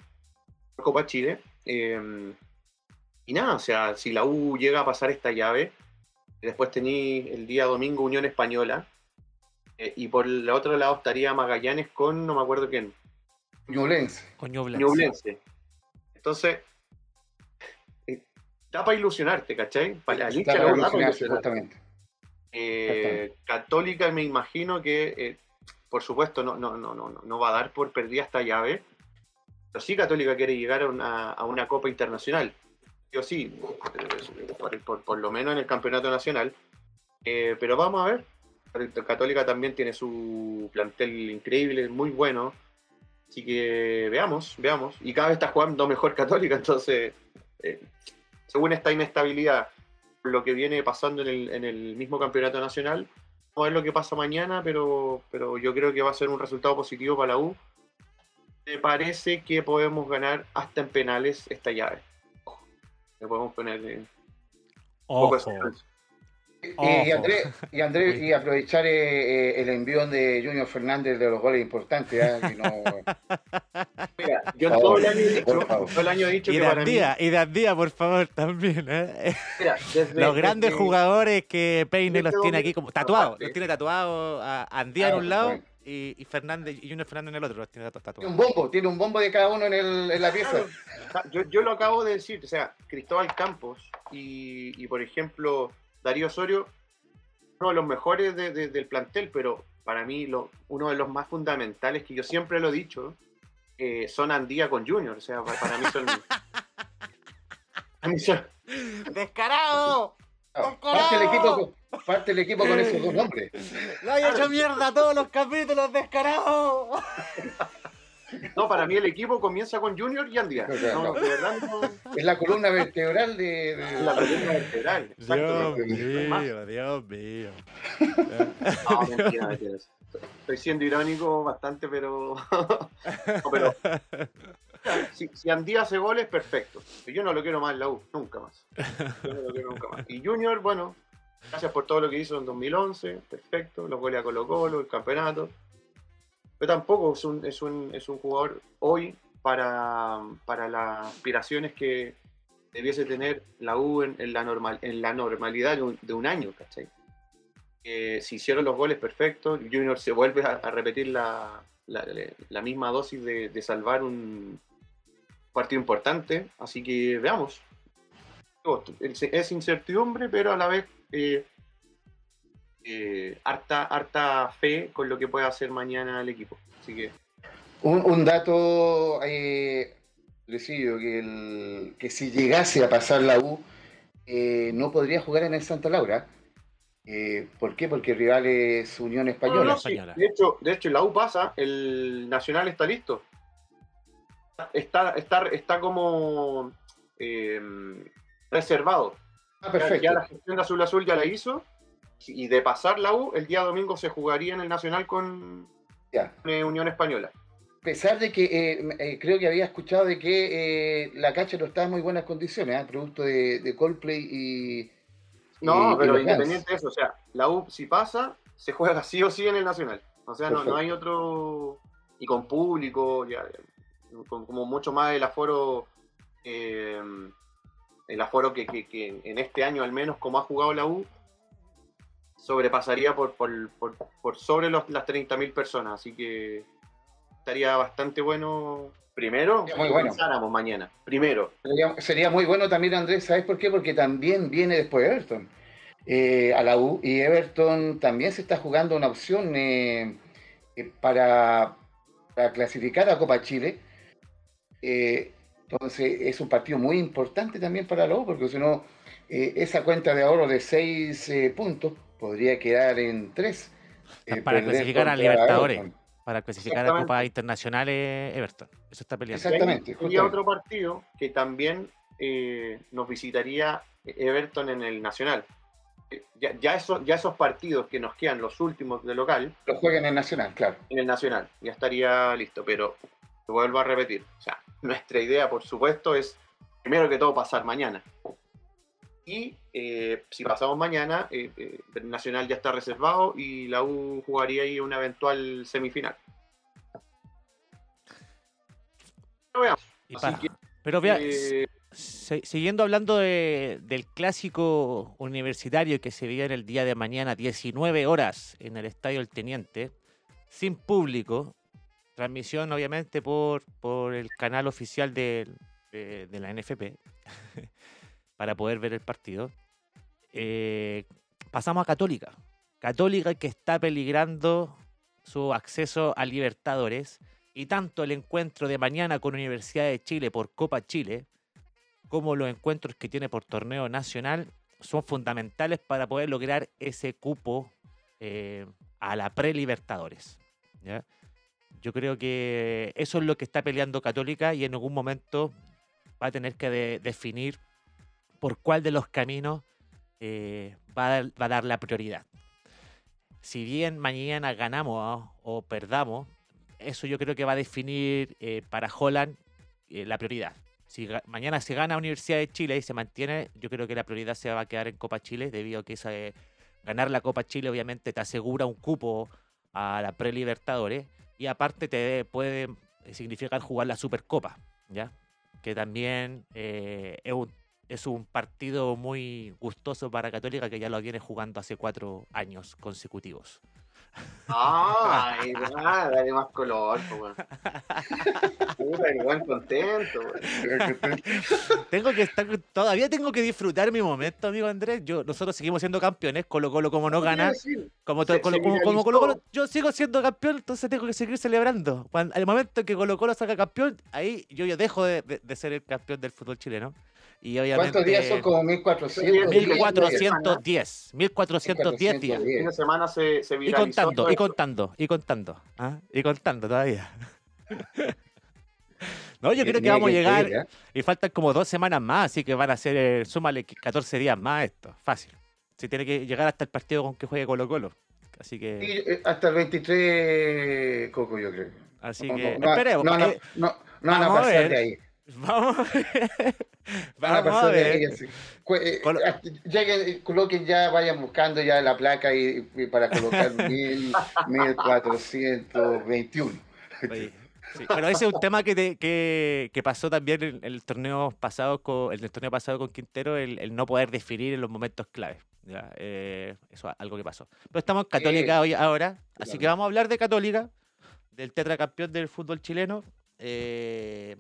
Copa Chile. Eh, y nada, o sea, si la U llega a pasar esta llave, después tení el día domingo Unión Española, y por el otro lado estaría Magallanes con no me acuerdo quién, Ñublense. Con Ñublense. Ñublense. Entonces, eh, da para ilusionarte, ¿cachai? Para Está le para ilusionarte. justamente. Eh, Católica me imagino que, eh, por supuesto, no, no, no, no, no va a dar por perdida esta llave, pero sí Católica quiere llegar a una, a una Copa Internacional. Yo sí, eh, por, por- por lo menos en el Campeonato Nacional. Eh, pero vamos a ver. Católica también tiene su plantel increíble, muy bueno. Así que veamos, veamos. Y cada vez está jugando mejor Católica, (laughs) entonces, eh, según esta inestabilidad, lo que viene pasando en el, en el mismo campeonato nacional, vamos a ver lo que pasa mañana, pero, pero yo creo que va a ser un resultado positivo para la U. Me parece que podemos ganar hasta en penales esta llave. Le podemos poner eh, un poco de Ojo. suspenso. Y, Andrés, y, Andrés, y aprovechar eh, eh, el envión de Junior Fernández de los goles importantes. Que no- (laughs) Mira, yo Por todo el favor, año he dicho, por favor. todo el año he dicho Y que de para mí, Andía, y de Andía, por favor, también. ¿eh? mira, (laughs) desde- Los grandes desde- jugadores que Peine desde los tiene aquí 2000, como tatuados. Los tiene tatuados a Andía en un lado bueno. y, y Fernández y Junior Fernández en el otro. los Tiene un bombo, tiene un bombo de cada uno en, el- en la pieza. Claro. Yo, yo lo acabo de decir, o sea, Cristóbal Campos y, y, por ejemplo, Darío Osorio, uno de los mejores de- de- del plantel, pero para mí lo- uno de los más fundamentales, que yo siempre lo he dicho, eh, son Andía con Junior. O sea, pa- para mí son... (laughs) para mí son- ¡Descarado! Claro, Parte el, equipo, con- parte el equipo con esos dos nombres. (laughs) ¡Lo hay hecho mierda todos los capítulos, descarado! (laughs) No, para mí el equipo comienza con Junior y Andía. No, no- Es la columna vertebral de. de- la columna vertebral. Exacto. Dios mío, Dios mío. No, mentira, mentira. Estoy siendo irónico bastante, pero. (laughs) No, pero si, si Andía hace goles, perfecto. Yo no lo quiero más en la U, nunca más. Yo no lo quiero nunca más. Y Junior, bueno, gracias por todo lo que hizo en 2011, perfecto. Los goles a Colo Colo, el campeonato. Pero tampoco es un, es un, es un jugador hoy para, para las aspiraciones que debiese tener la U en, la, normal, en la normalidad de un, de un año, ¿cachai? Eh, si hicieron los goles perfectos, Junior se vuelve a, repetir la, la- misma dosis de, de salvar un partido importante, así que veamos. Es es incertidumbre, pero a la vez eh, eh, harta, harta fe con lo que puede hacer mañana el equipo. Así que Un, un dato, eh, Luisillo, que, el- que si llegase a pasar la U, eh, no podría jugar en el Santa Laura. Eh, ¿Por qué? Porque el rival es Unión Española. no, sí. De hecho, de hecho, la U pasa, el Nacional está listo. Está, está, está como eh, reservado. Ah, Ya-. Ya la gestión de Azul Azul ya la hizo. Y de pasar la U, el día domingo se jugaría en el Nacional con Ya. eh, Unión Española. A pesar de que eh, eh, creo que había escuchado de que eh, la cancha no estaba en muy buenas condiciones, producto de, de Coldplay y. No, y- pero independiente fans. de eso, o sea, la U si pasa, se juega sí o sí en el Nacional. O sea, no, no hay otro. Y con público, ya, con como mucho más el aforo. el aforo que, que- que en este año, al menos, como ha jugado la U, sobrepasaría por, por, por, por sobre los, las 30.000 personas. Así que estaría bastante bueno. Primero, Sería muy que bueno. mañana. Primero. Sería, sería muy bueno también, Andrés, ¿sabes por qué? Porque también viene después Everton eh, a la U y Everton también se está jugando una opción eh, eh, para, para clasificar a Copa Chile. Eh, entonces es un partido muy importante también para la U, porque si no, eh, esa cuenta de ahorro de seis eh, puntos podría quedar en tres. eh, Para clasificar a Libertadores. Everton. Para clasificar a. Copas Internacionales Everton. Eso está peleando. Exactamente, Y justamente. otro partido que también eh, nos visitaría Everton en el Nacional. Ya, ya, esos, ya esos partidos que nos quedan, los últimos de local, Lo juegan en Nacional, claro. en el Nacional, ya estaría listo, pero te vuelvo a repetir. O sea, nuestra idea, por supuesto, es primero que todo pasar mañana. Y eh, si pasamos mañana, eh, eh, el Nacional ya está reservado y la U jugaría ahí una eventual semifinal. Pero veamos. Y Así para- que, Pero vea, eh, siguiendo hablando de- del clásico universitario que se viene el día de mañana, 19 horas en el Estadio El Teniente, sin público, transmisión obviamente por, por el canal oficial de, de la NFP, (laughs) para poder ver el partido. Eh, pasamos a Católica. Católica que está peligrando su acceso a Libertadores y tanto el encuentro de mañana con Universidad de Chile por Copa Chile como los encuentros que tiene por torneo nacional son fundamentales para poder lograr ese cupo eh, a la pre-Libertadores. Yo creo que eso es lo que está peleando Católica y en algún momento va a tener que de- definir por cuál de los caminos eh, va, a dar, la prioridad. Si bien mañana ganamos ¿ah? o perdamos, eso yo creo que va a definir eh, para Holland eh, la prioridad. Si mañana se gana Universidad de Chile y se mantiene, yo creo que la prioridad se va a quedar en Copa Chile, debido a que eh, ganar la Copa Chile obviamente te asegura un cupo a la pre-Libertadores y aparte te puede significar jugar la Supercopa, ¿ya? Que también es, un, es un partido muy gustoso para Católica que ya lo viene jugando hace cuatro años consecutivos. (laughs) Ay, nada, dale más color, pues, weón. Puta, contento. (laughs) Tengo que estar, todavía tengo que disfrutar mi momento, amigo Andrés. Yo, nosotros seguimos siendo campeones, Colo Colo como no gana, como, Se- Colo- como, como. Colo Colo, yo sigo siendo campeón, entonces tengo que seguir celebrando. Cuando, al momento que Colo Colo salga campeón, ahí yo, yo dejo de, de- de ser el campeón del fútbol chileno. Y obviamente... ¿Cuántos días son? Como 1400. 1410, 1410 días. De semana se, se Y viralizó. contando, todo y contando, y contando. ¿ah? Y contando todavía. (laughs) No, yo creo que vamos a llegar ¿eh? y faltan como dos semanas más, así que van a ser, eh, súmale que 14 días más esto, fácil. Si tiene que llegar hasta el partido con que juegue Colo Colo. Así que, Sí, eh, hasta el 23, Coco, yo creo. así No, que no, esperemos. No, no, eh, no, no van a pasar de ahí. Vamos, vamos a ver. eh, Colo- lleguen, eh, coloquen ya, vayan buscando ya la placa y, y para colocar (laughs) mil, 1421. Oye, sí, pero ese es un tema que, te- que, que pasó también en el torneo pasado con, en el torneo pasado con Quintero, el, el no poder definir en los momentos claves. ¿ya? Eh, eso es algo que pasó. Pero estamos en Católica hoy ahora, así que claro. vamos a hablar de Católica, del tetracampeón del fútbol chileno. Eh,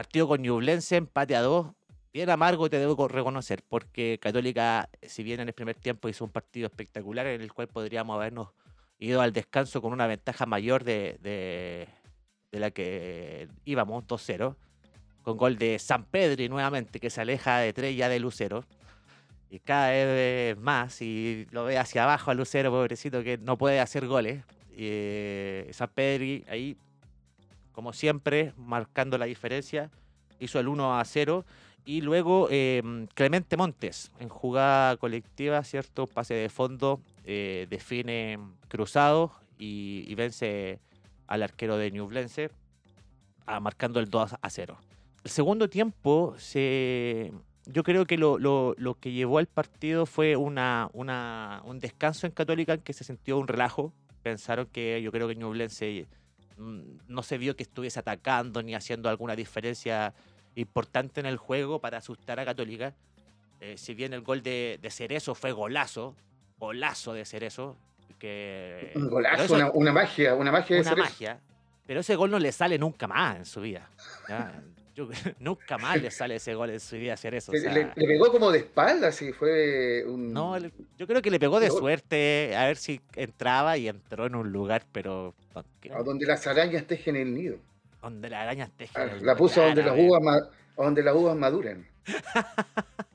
partido con Ñublense, empate a dos. Bien amargo te debo co- reconocer, porque Católica, si bien en el primer tiempo hizo un partido espectacular en el cual podríamos habernos ido al descanso con una ventaja mayor de, de- la que íbamos, 2-0, con gol de San Pedro y nuevamente que se aleja de tres ya de Lucero. Y cada vez más, y lo ve hacia abajo a Lucero, pobrecito, que no puede hacer goles. Y, eh, San Pedro ahí, como siempre, marcando la diferencia, hizo el 1 a 0. Y luego eh, Clemente Montes, en jugada colectiva, ¿cierto? Pase de fondo, eh, define cruzado y, vence al arquero de Ñublense, ah, marcando el 2 a 0. El segundo tiempo, se, yo creo que lo, lo- lo que llevó al partido fue una, una- un descanso en Católica en que se sintió un relajo. Pensaron que yo creo que Ñublense mm, no se vio que estuviese atacando ni haciendo alguna diferencia importante en el juego para asustar a Católica. Eh, si bien el gol de, de Cerezo fue golazo, golazo de Cerezo, que Un golazo, eso- una, una magia, una magia de una Cerezo. magia, pero ese gol no le sale nunca más en su vida. ¿ya? Yo- (laughs) nunca más le sale ese gol en su vida hacer eso. o Le, sea, le- le pegó como de espalda, sí, fue un... no, yo creo que le pegó de Gol. suerte a ver si entraba y entró en un lugar, pero a donde las arañas tejen el nido. donde la araña teje Ah, el La puso donde las uvas, donde las uvas maduran. (laughs)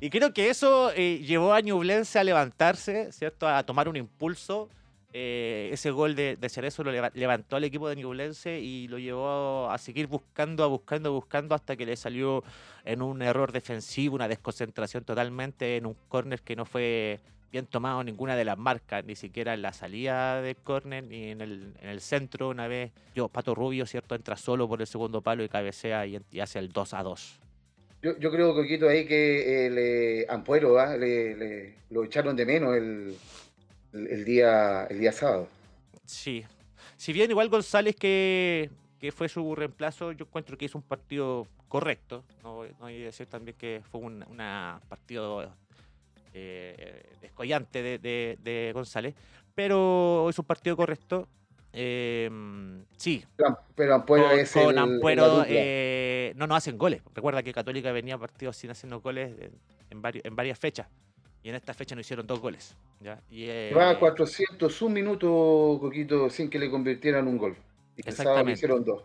Y creo que eso eh, llevó a Ñublense a levantarse, ¿cierto? A tomar un impulso. Eh, ese gol de, Cerezo lo leva- levantó al equipo de Ñublense y lo llevó a seguir buscando, a buscando, buscando hasta que le salió en un error defensivo, una desconcentración totalmente en un córner que no fue bien tomado ninguna de las marcas, ni siquiera en la salida del córner ni en el, en el centro. Una vez yo, Pato Rubio, ¿cierto? Entra solo por el segundo palo y cabecea y, hace el 2 a 2. Yo, yo creo, Coquito, ahí que eh, Ampuero ¿ah? le, le- lo echaron de menos el, el, el día, el día sábado. Sí. Si bien igual González que, que fue su reemplazo, yo encuentro que hizo un partido correcto. No, no hay que decir también que fue un una partido eh, descollante de, de- de González. Pero es un partido correcto. Eh, sí, Pero, pero Ampuero con, es con el, Ampuero eh, no nos hacen goles. Recuerda que Católica venía partidos sin hacer goles en, en en varias fechas. Y en esta fecha no hicieron dos goles. ¿ya? Y, eh, Llevaba 401 minutos, Coquito, sin que le convirtieran un gol. Y Exactamente. hicieron dos.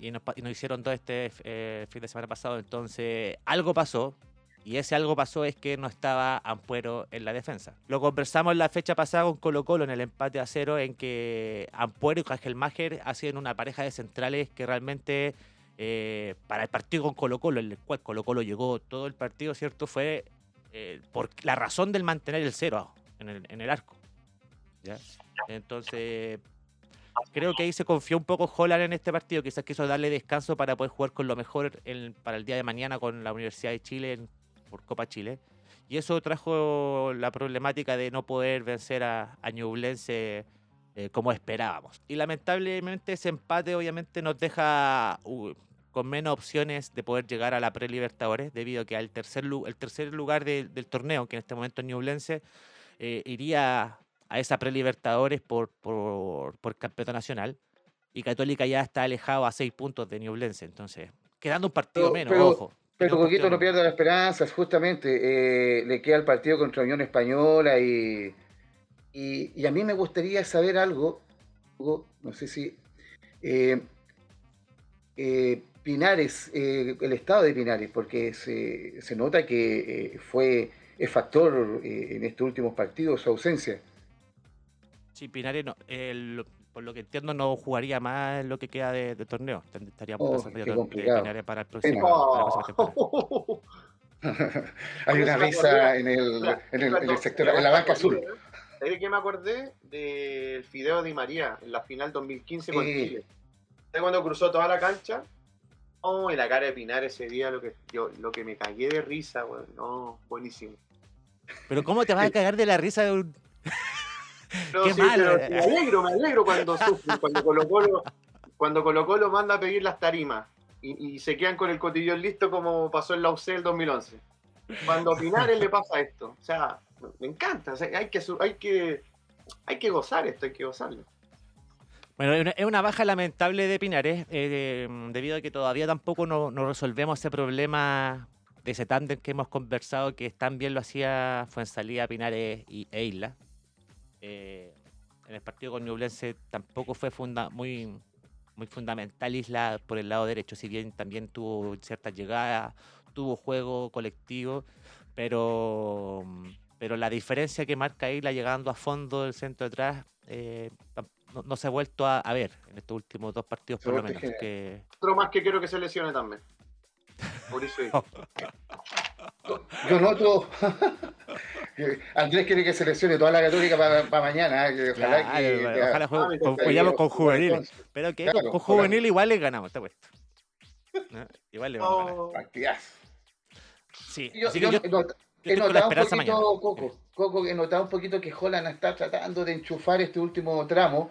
y nos, y nos hicieron todo este eh, fin de semana pasado. Entonces, algo pasó. Y ese algo pasó es que no estaba Ampuero en la defensa. Lo conversamos la fecha pasada con Colo Colo en el empate a cero, en que Ampuero y Cajelmacher hacían una pareja de centrales que realmente eh, para el partido con Colo Colo, en el cual Colo Colo llegó todo el partido, ¿cierto? Fue eh, por la razón del mantener el cero en el, en el arco. ¿ya? Entonces, creo que ahí se confió un poco Holland en este partido. Quizás quiso darle descanso para poder jugar con lo mejor para el día de mañana con la Universidad de Chile en- por Copa Chile. Y eso trajo la problemática de no poder vencer a, a Ñublense eh, como esperábamos. Y lamentablemente ese empate obviamente nos deja uh, con menos opciones de poder llegar a la pre-Libertadores, debido a que al tercer, lu- el tercer lugar del- del torneo, que en este momento es Ñublense, eh, iría a esa pre-Libertadores por, por, por campeonato nacional. Y Católica ya está alejado a seis puntos de Ñublense. Entonces, quedando un partido menos, ojo. Pero Coquito no pierde las esperanzas, justamente. Eh, le queda el partido contra Unión Española y, y, a mí me gustaría saber algo, no sé si... Eh, eh, Pinares, el estado de Pinares, porque se, se nota que fue el factor en estos últimos partidos su ausencia. Sí, Pinares, no, por lo que entiendo, no jugaría más en lo que queda de, torneo. Estaríamos oh, de Pinares para el próximo. (laughs) Hay una risa en el, en el, sector, en la banca azul. ¿Sabes qué me acordé? Del Fideo Di María en la final 2015 con Chile. ¿Sabes cuando cruzó toda la cancha? Oh, y la cara de Pinar ese día, lo que, yo, lo que me cagué de risa, bueno, no, buenísimo. Pero ¿cómo te vas a cagar de la risa de un... (laughs) Qué malo. me alegro, me alegro cuando sufre, cuando Colo Colo, cuando Colo Colo manda a pedir las tarimas y, se quedan con el cotillón listo como pasó en la UC el 2011. Cuando a Pinares le pasa esto, o sea, me encanta, hay, que, hay, que, hay que gozar esto, hay que gozarlo. Bueno, es una baja lamentable de Pinares, eh, debido a que todavía tampoco no, resolvemos ese problema de ese tándem que hemos conversado, que tan bien lo hacía Fuensalía, Pinares y, e Isla. Eh, en el partido con Ñublense tampoco fue muy, fundamental Isla por el lado derecho, si bien también tuvo ciertas llegadas, tuvo juego colectivo, pero, pero la diferencia que marca Isla llegando a fondo del centro atrás eh, no, se ha vuelto a, ver en estos últimos dos partidos por lo menos. Que... Otro más que quiero que se lesione también. (laughs) Yo noto. (laughs) Andrés quiere que se lesione toda la católica para, mañana. ¿eh? ojalá que, ojalá juegue, con, con juvenil. Pero que con juvenil igual le ganamos, está puesto. Igual le vamos a ganar. Sí, yo, así que yo, he notado un poquito, Coco, Coco, he notado un poquito que Holland está tratando de enchufar este último tramo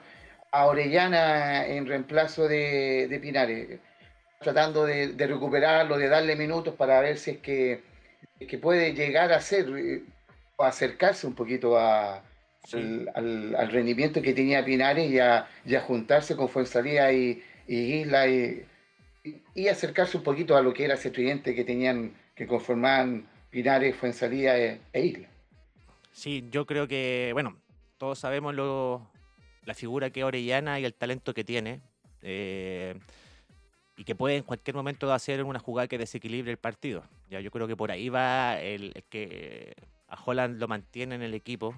a Orellana en reemplazo de, de Pinares tratando de, recuperarlo, de darle minutos para ver si es que, que puede llegar a ser eh, o acercarse un poquito a, al, rendimiento que tenía Pinares y a, juntarse con Fuensalía y, y Isla y, y, acercarse un poquito a lo que era ese tridente que tenían, que conformaban Pinares, Fuensalía e, e, Isla. Sí, yo creo que, bueno, todos sabemos lo, la figura que es Orellana y el talento que tiene. Eh, y que puede en cualquier momento hacer una jugada que desequilibre el partido. Ya yo creo que por ahí va el, que a Holland lo mantiene en el equipo.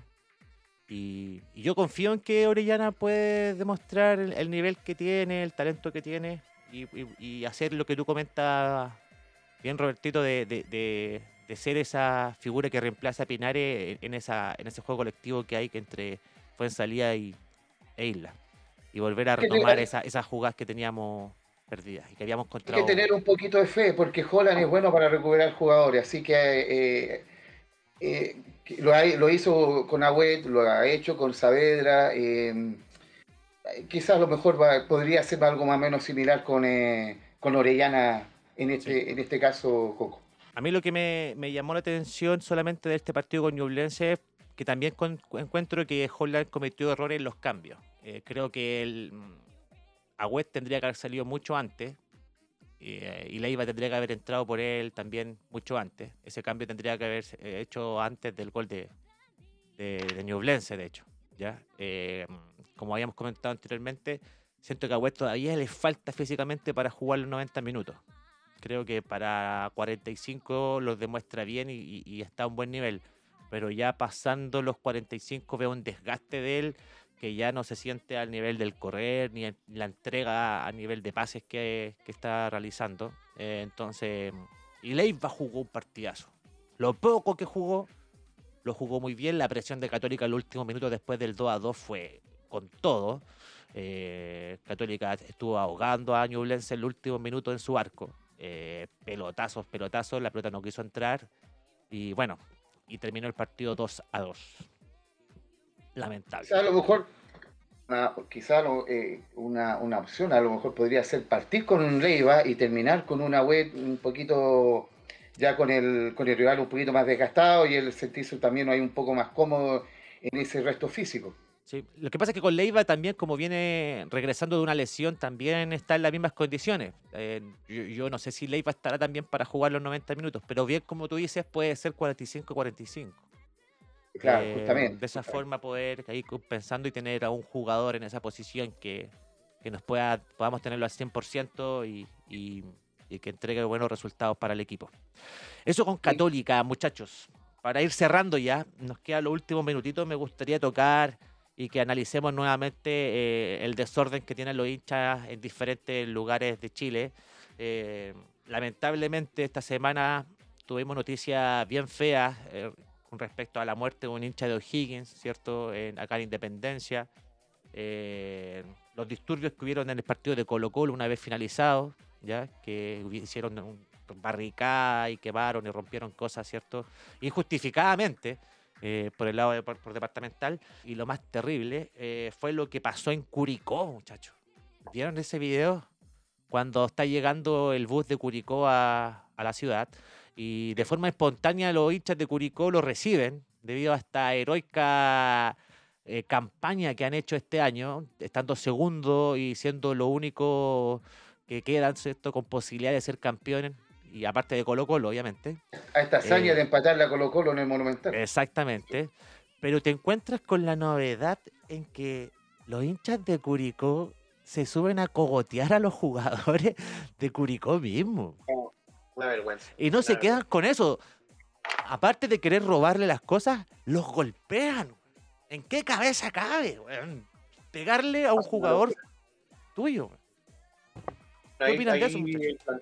Y, yo confío en que Orellana puede demostrar el, nivel que tiene, el talento que tiene y, hacer lo que tú comentas bien, Robertito, de, ser esa figura que reemplaza a Pinares en, esa, en ese juego colectivo que hay que entre Fuensalía y, e Isla. Y volver a retomar esas jugadas que teníamos perdidas y que habíamos encontrado. Hay que tener un poquito de fe porque Holland es bueno para recuperar jugadores, así que eh, eh, lo, hizo con Agüet, lo ha hecho con Saavedra. Eh, quizás a lo mejor podría ser algo más o menos similar con, con Orellana en este, en este caso, Coco. A mí lo que me, llamó la atención solamente de este partido con Ñublense es que también encuentro que Holland cometió errores en los cambios. creo que el, Agüet tendría que haber salido mucho antes. Eh, y Leiva tendría que haber entrado por él también mucho antes. Ese cambio tendría que haber eh, hecho antes del gol de, de, de de hecho. ¿ya? Eh, como habíamos comentado anteriormente, siento que a Agüet todavía le falta físicamente para jugar los 90 minutos. Creo que para 45 los demuestra bien y, está a un buen nivel. Pero ya pasando los 45 veo un desgaste de él que ya no se siente al nivel del correr ni la entrega a nivel de pases que, está realizando. Eh, entonces, y Leiva jugó un partidazo. Lo poco que jugó, lo jugó muy bien. La presión de Católica el último minuto después del 2 a 2 fue con todo. Eh, Católica estuvo ahogando a Ñublense el último minuto en su arco. Eh, pelotazos, pelotazos, la pelota no quiso entrar. Y bueno, y terminó el partido 2 a 2 lamentable. a lo mejor, quizá eh, una, una, opción, a lo mejor podría ser partir con un Leiva y terminar con una web un poquito ya con el, con el rival un poquito más desgastado y el sentirse también ahí un poco más cómodo en ese resto físico. Sí. Lo que pasa es que con Leiva también, como viene regresando de una lesión, también está en las mismas condiciones. Eh, yo, yo, no sé si Leiva estará también para jugar los 90 minutos, pero bien, como tú dices, puede ser 45-45. Claro, eh, justamente. De esa justamente. forma poder ir pensando y tener a un jugador en esa posición que, que nos pueda, podamos tenerlo al 100% y, y, y, que entregue buenos resultados para el equipo. Eso con Católica, muchachos. Para ir cerrando ya, nos quedan los últimos minutitos, me gustaría tocar y que analicemos nuevamente eh, el desorden que tienen los hinchas en diferentes lugares de Chile. Eh, lamentablemente esta semana tuvimos noticias bien feas eh, con respecto a la muerte de un hincha de O'Higgins, ¿cierto? En, acá en Independencia. Eh, los disturbios que hubieron en el partido de Colo Colo una vez finalizado, ¿ya? Que hicieron un barricada y quemaron y rompieron cosas, ¿cierto? Injustificadamente. Eh, por el lado de, por, departamental. Y lo más terrible eh, fue lo que pasó en Curicó, muchachos. ¿Vieron ese video? Cuando está llegando el bus de Curicó a, a, la ciudad y de forma espontánea los hinchas de Curicó lo reciben debido a esta heroica eh, campaña que han hecho este año, estando segundo y siendo lo único que quedan, ¿cierto? Con posibilidad de ser campeones y aparte de Colo Colo, obviamente. A esta hazaña eh, de empatar la Colo Colo en el Monumental. Exactamente. Pero te encuentras con la novedad en que los hinchas de Curicó se suben a cogotear a los jugadores de Curicó mismo. Una vergüenza. Y no una se vergüenza. quedan con eso. Aparte de querer robarle las cosas, los golpean. ¿En qué cabeza cabe? Weón? Pegarle a un jugador tuyo. ¿Qué opinan de eso, muchachos?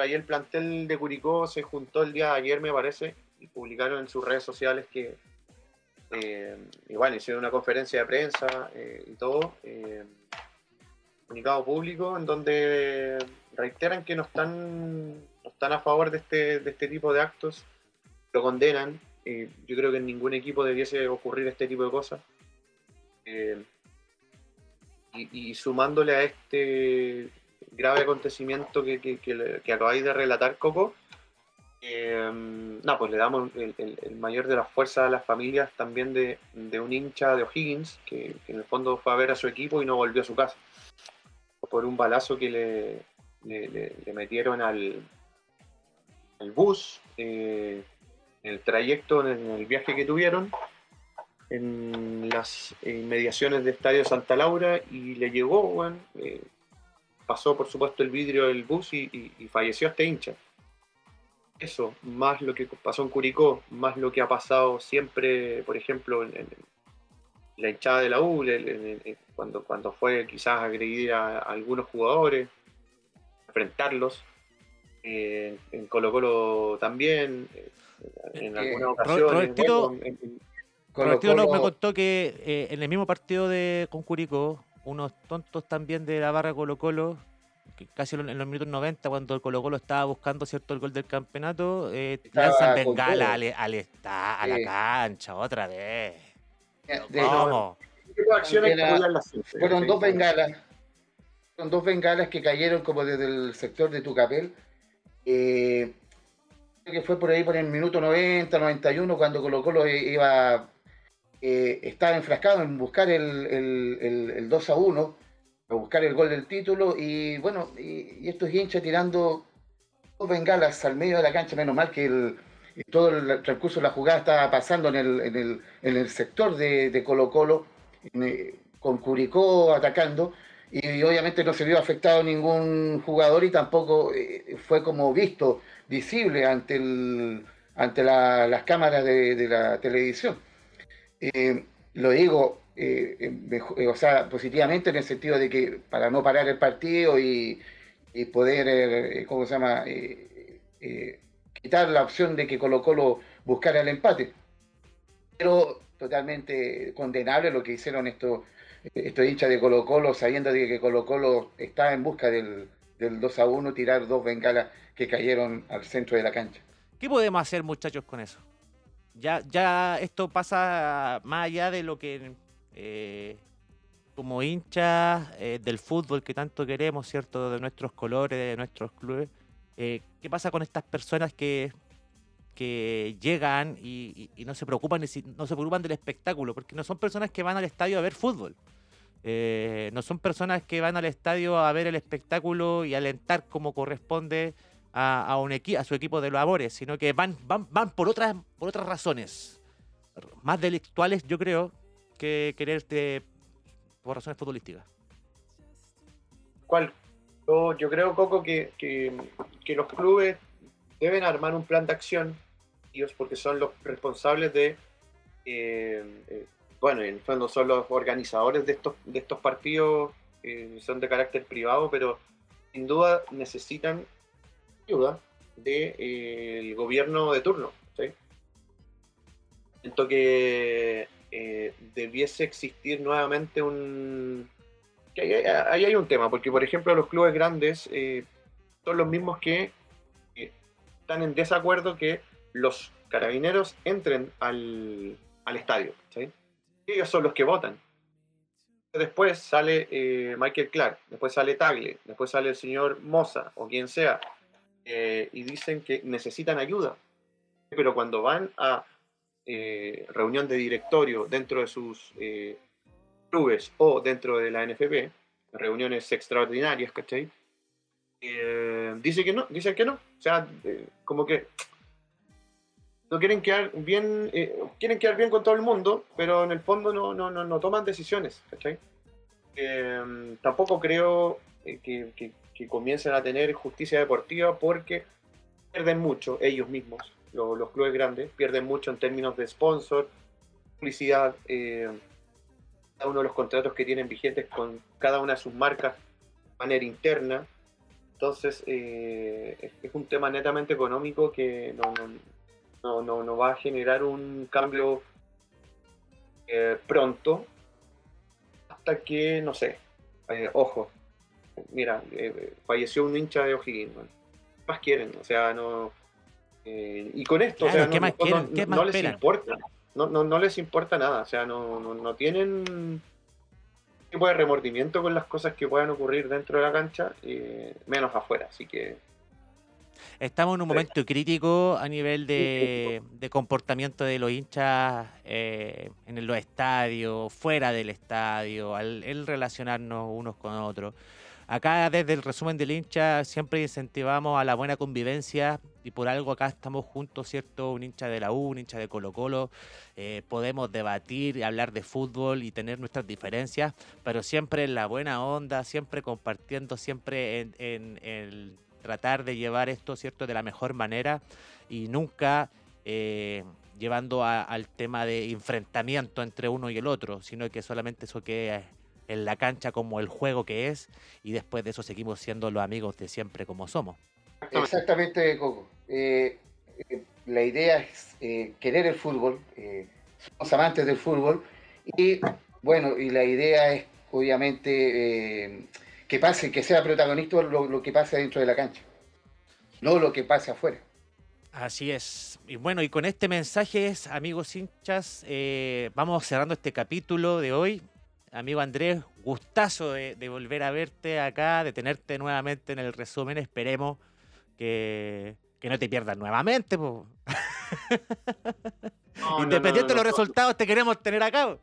Ahí el plantel de Curicó se juntó el día de ayer, me parece, y publicaron en sus redes sociales que, eh, bueno, hicieron una conferencia de prensa eh, y todo, eh, comunicado público, en donde reiteran que no están, no están a favor de este, de este tipo de actos, lo condenan. yo creo que en ningún equipo debiese ocurrir este tipo de cosas. Eh, y sumándole a este grave acontecimiento que, acabáis de relatar, Coco, eh, no, pues le damos el, el- el mayor de las fuerzas a las familias también de, un hincha de O'Higgins, que, que en el fondo fue a ver a su equipo y no volvió a su casa, por un balazo que le, metieron al, bus, eh, en el trayecto, en el viaje que tuvieron, en las inmediaciones de Estadio Santa Laura y le llegó, bueno, pasó por supuesto el vidrio del bus y, y- y falleció este hincha. Eso, más lo que pasó en Curicó, más lo que ha pasado siempre, por ejemplo, en, en la hinchada de la U, en- cuando, cuando fue quizás agredir a, a algunos jugadores, enfrentarlos. Eh, en Colo Colo también, en algunas ocasiones. Robertito, bueno, en- Colo nos- me contó que eh, en el mismo partido de con Curicó, unos tontos también de la barra Colo Colo, que casi en los minutos 90, cuando el Colo Colo estaba buscando cierto el gol del campeonato, eh, lanzan bengala al, al esta- a la cancha otra vez. de- ¿Cómo? ¿Qué tipo de acciones También, que apoyan las- Fueron dos bengalas. Fueron dos bengalas que cayeron como desde el sector de Tucapel. Eh, creo que fue por ahí por el minuto 90, 91, cuando Colo Colo iba, eh, estaba enfrascado en buscar el, el, el- el 2 a 1, a buscar el gol del título. Y bueno, y, estos hinchas tirando dos bengalas al medio de la cancha, menos mal que el, todo el transcurso de la jugada estaba pasando en el, en el, en el sector de, Colo Colo, eh, con Curicó atacando, y, obviamente no se vio afectado ningún jugador y tampoco eh, fue como visto, visible ante, el, ante la- las cámaras de la televisión. Eh, lo digo, eh, eh, o sea, positivamente en el sentido de que para no parar el partido y, poder, ¿cómo se llama?, quitar la opción de que Colo Colo buscara el empate. Pero totalmente condenable lo que hicieron estos, estos hinchas de Colo Colo, sabiendo de que Colo Colo está en busca del, del 2 a 1, tirar dos bengalas que cayeron al centro de la cancha. ¿Qué podemos hacer, muchachos, con eso? Ya, ya esto pasa más allá de lo que eh, como hinchas eh, del fútbol que tanto queremos, ¿cierto? De nuestros colores, de nuestros clubes. eh, ¿Qué pasa con estas personas que, que llegan y, no se preocupan no se preocupan del espectáculo, porque no son personas que van al estadio a ver fútbol. No son personas que van al estadio a ver el espectáculo y alentar como corresponde a, un a su equipo de labores, sino que van, van, van por, otras, por otras razones, más delictuales yo creo, que querer por razones futbolísticas. ¿Cuál? Yo, creo, Coco, que, que, los clubes deben armar un plan de acción, ellos porque son los responsables de, eh, eh, bueno, en el fondo son los organizadores de estos, de estos partidos, eh, son de carácter privado, pero sin duda necesitan ayuda del gobierno de turno. ¿sí? Siento que debiese existir nuevamente un, ahí, hay un tema, porque por ejemplo los clubes grandes eh, son los mismos que eh, están en desacuerdo que los carabineros entren al, estadio. Ellos son los que votan. Después sale eh, Michael Clark, después sale Tagle, después sale el señor Moza o quien sea, y dicen que necesitan ayuda. Pero cuando van a reunión de directorio dentro de sus clubes o dentro de la NFP, reuniones extraordinarias, ¿cachai? Eh, dice que no, dicen que no. O sea, eh, como que no quieren quedar bien, eh, quieren quedar bien con todo el mundo, pero en el fondo no, no, no, no toman decisiones, ¿cachai? tampoco creo que, que, comiencen a tener justicia deportiva porque pierden mucho ellos mismos, los, clubes grandes, pierden mucho en términos de sponsor, publicidad, cada uno de los contratos que tienen vigentes con cada una de sus marcas de manera interna. Entonces, eh, es un tema netamente económico que no, no, no, va a generar un cambio eh, pronto hasta que, no sé, eh, ojo, mira, falleció un hincha de O'Higgins, más quieren? O sea, no... y con esto, o sea, no, les importa no, no, no les importa nada, o sea, no, no, tienen tipo de remordimiento con las cosas que puedan ocurrir dentro de la cancha, eh, menos afuera, así que... Estamos en un momento crítico a nivel de, comportamiento de los hinchas eh, en los estadios, fuera del estadio, al el relacionarnos unos con otros. Acá desde el resumen del hincha siempre incentivamos a la buena convivencia y por algo acá estamos juntos, ¿cierto? Un hincha de la U, un hincha de Colo Colo, eh, podemos debatir y hablar de fútbol y tener nuestras diferencias, pero siempre en la buena onda, siempre compartiendo, siempre en, el tratar de llevar esto, ¿cierto? De la mejor manera y nunca... Eh, llevando al tema de enfrentamiento entre uno y el otro, sino que solamente eso que en la cancha como el juego que es y después de eso seguimos siendo los amigos de siempre como somos. Exactamente, Coco. Eh, eh, la idea es eh, querer el fútbol, somos amantes del fútbol y bueno, y la idea es obviamente que pase, que sea protagonista lo, que pasa dentro de la cancha, no lo que pase afuera. Así es. Y bueno, y con este mensaje, amigos hinchas, vamos cerrando este capítulo de hoy amigo Andrés, gustazo de, volver a verte acá, de tenerte nuevamente en el resumen. Esperemos que, no te pierdas nuevamente. (laughs) Independiente de los resultados, te queremos tener acá.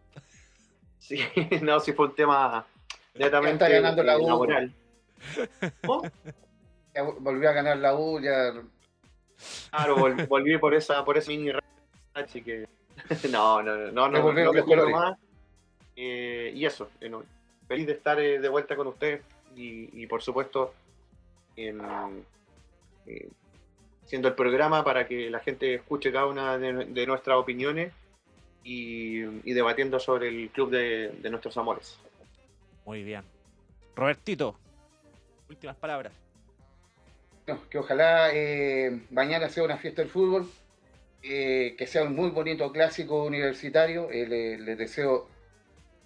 Sí, (laughs) no, si fue un tema netamente ganando la U. laboral. (laughs) Volvió a ganar la U, ya. Claro, volví por esa, por ese mini así que. No, no, no, no, no, no, no. Eh, y eso, eh, feliz de estar eh, de vuelta con ustedes y, por supuesto siendo el programa para que la gente escuche cada una de, nuestras opiniones y, debatiendo sobre el club de, nuestros amores. Muy bien. Robertito, últimas palabras. que ojalá mañana sea una fiesta del fútbol, que sea un muy bonito clásico universitario. les deseo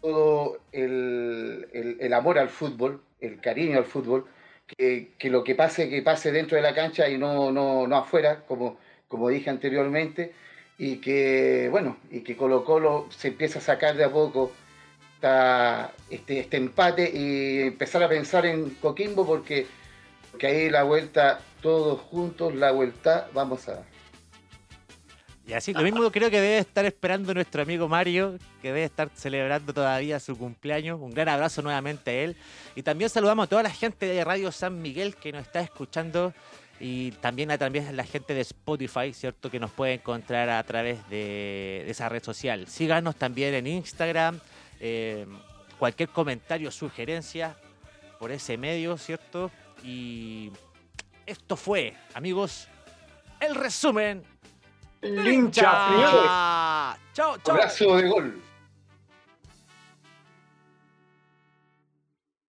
todo el, amor al fútbol, el cariño al fútbol, que, lo que pase, que pase dentro de la cancha y no, no, no afuera, como, como dije anteriormente, y que, bueno, y que Colo Colo se empieza a sacar de a poco este, este empate y empezar a pensar en Coquimbo porque, porque ahí la vuelta, todos juntos, la vuelta vamos a dar. Y así, lo mismo creo que debe estar esperando nuestro amigo Mario, que debe estar celebrando todavía su cumpleaños. Un gran abrazo nuevamente a él. Y también saludamos a toda la gente de Radio San Miguel que nos está escuchando y también a también la gente de Spotify, ¿cierto? Que nos puede encontrar a través de, esa red social. Síganos también en Instagram. eh, cualquier comentario, sugerencia por ese medio, ¿cierto? Y esto fue, amigos, el resumen. Lincha. Chao, chao. Abrazo de gol.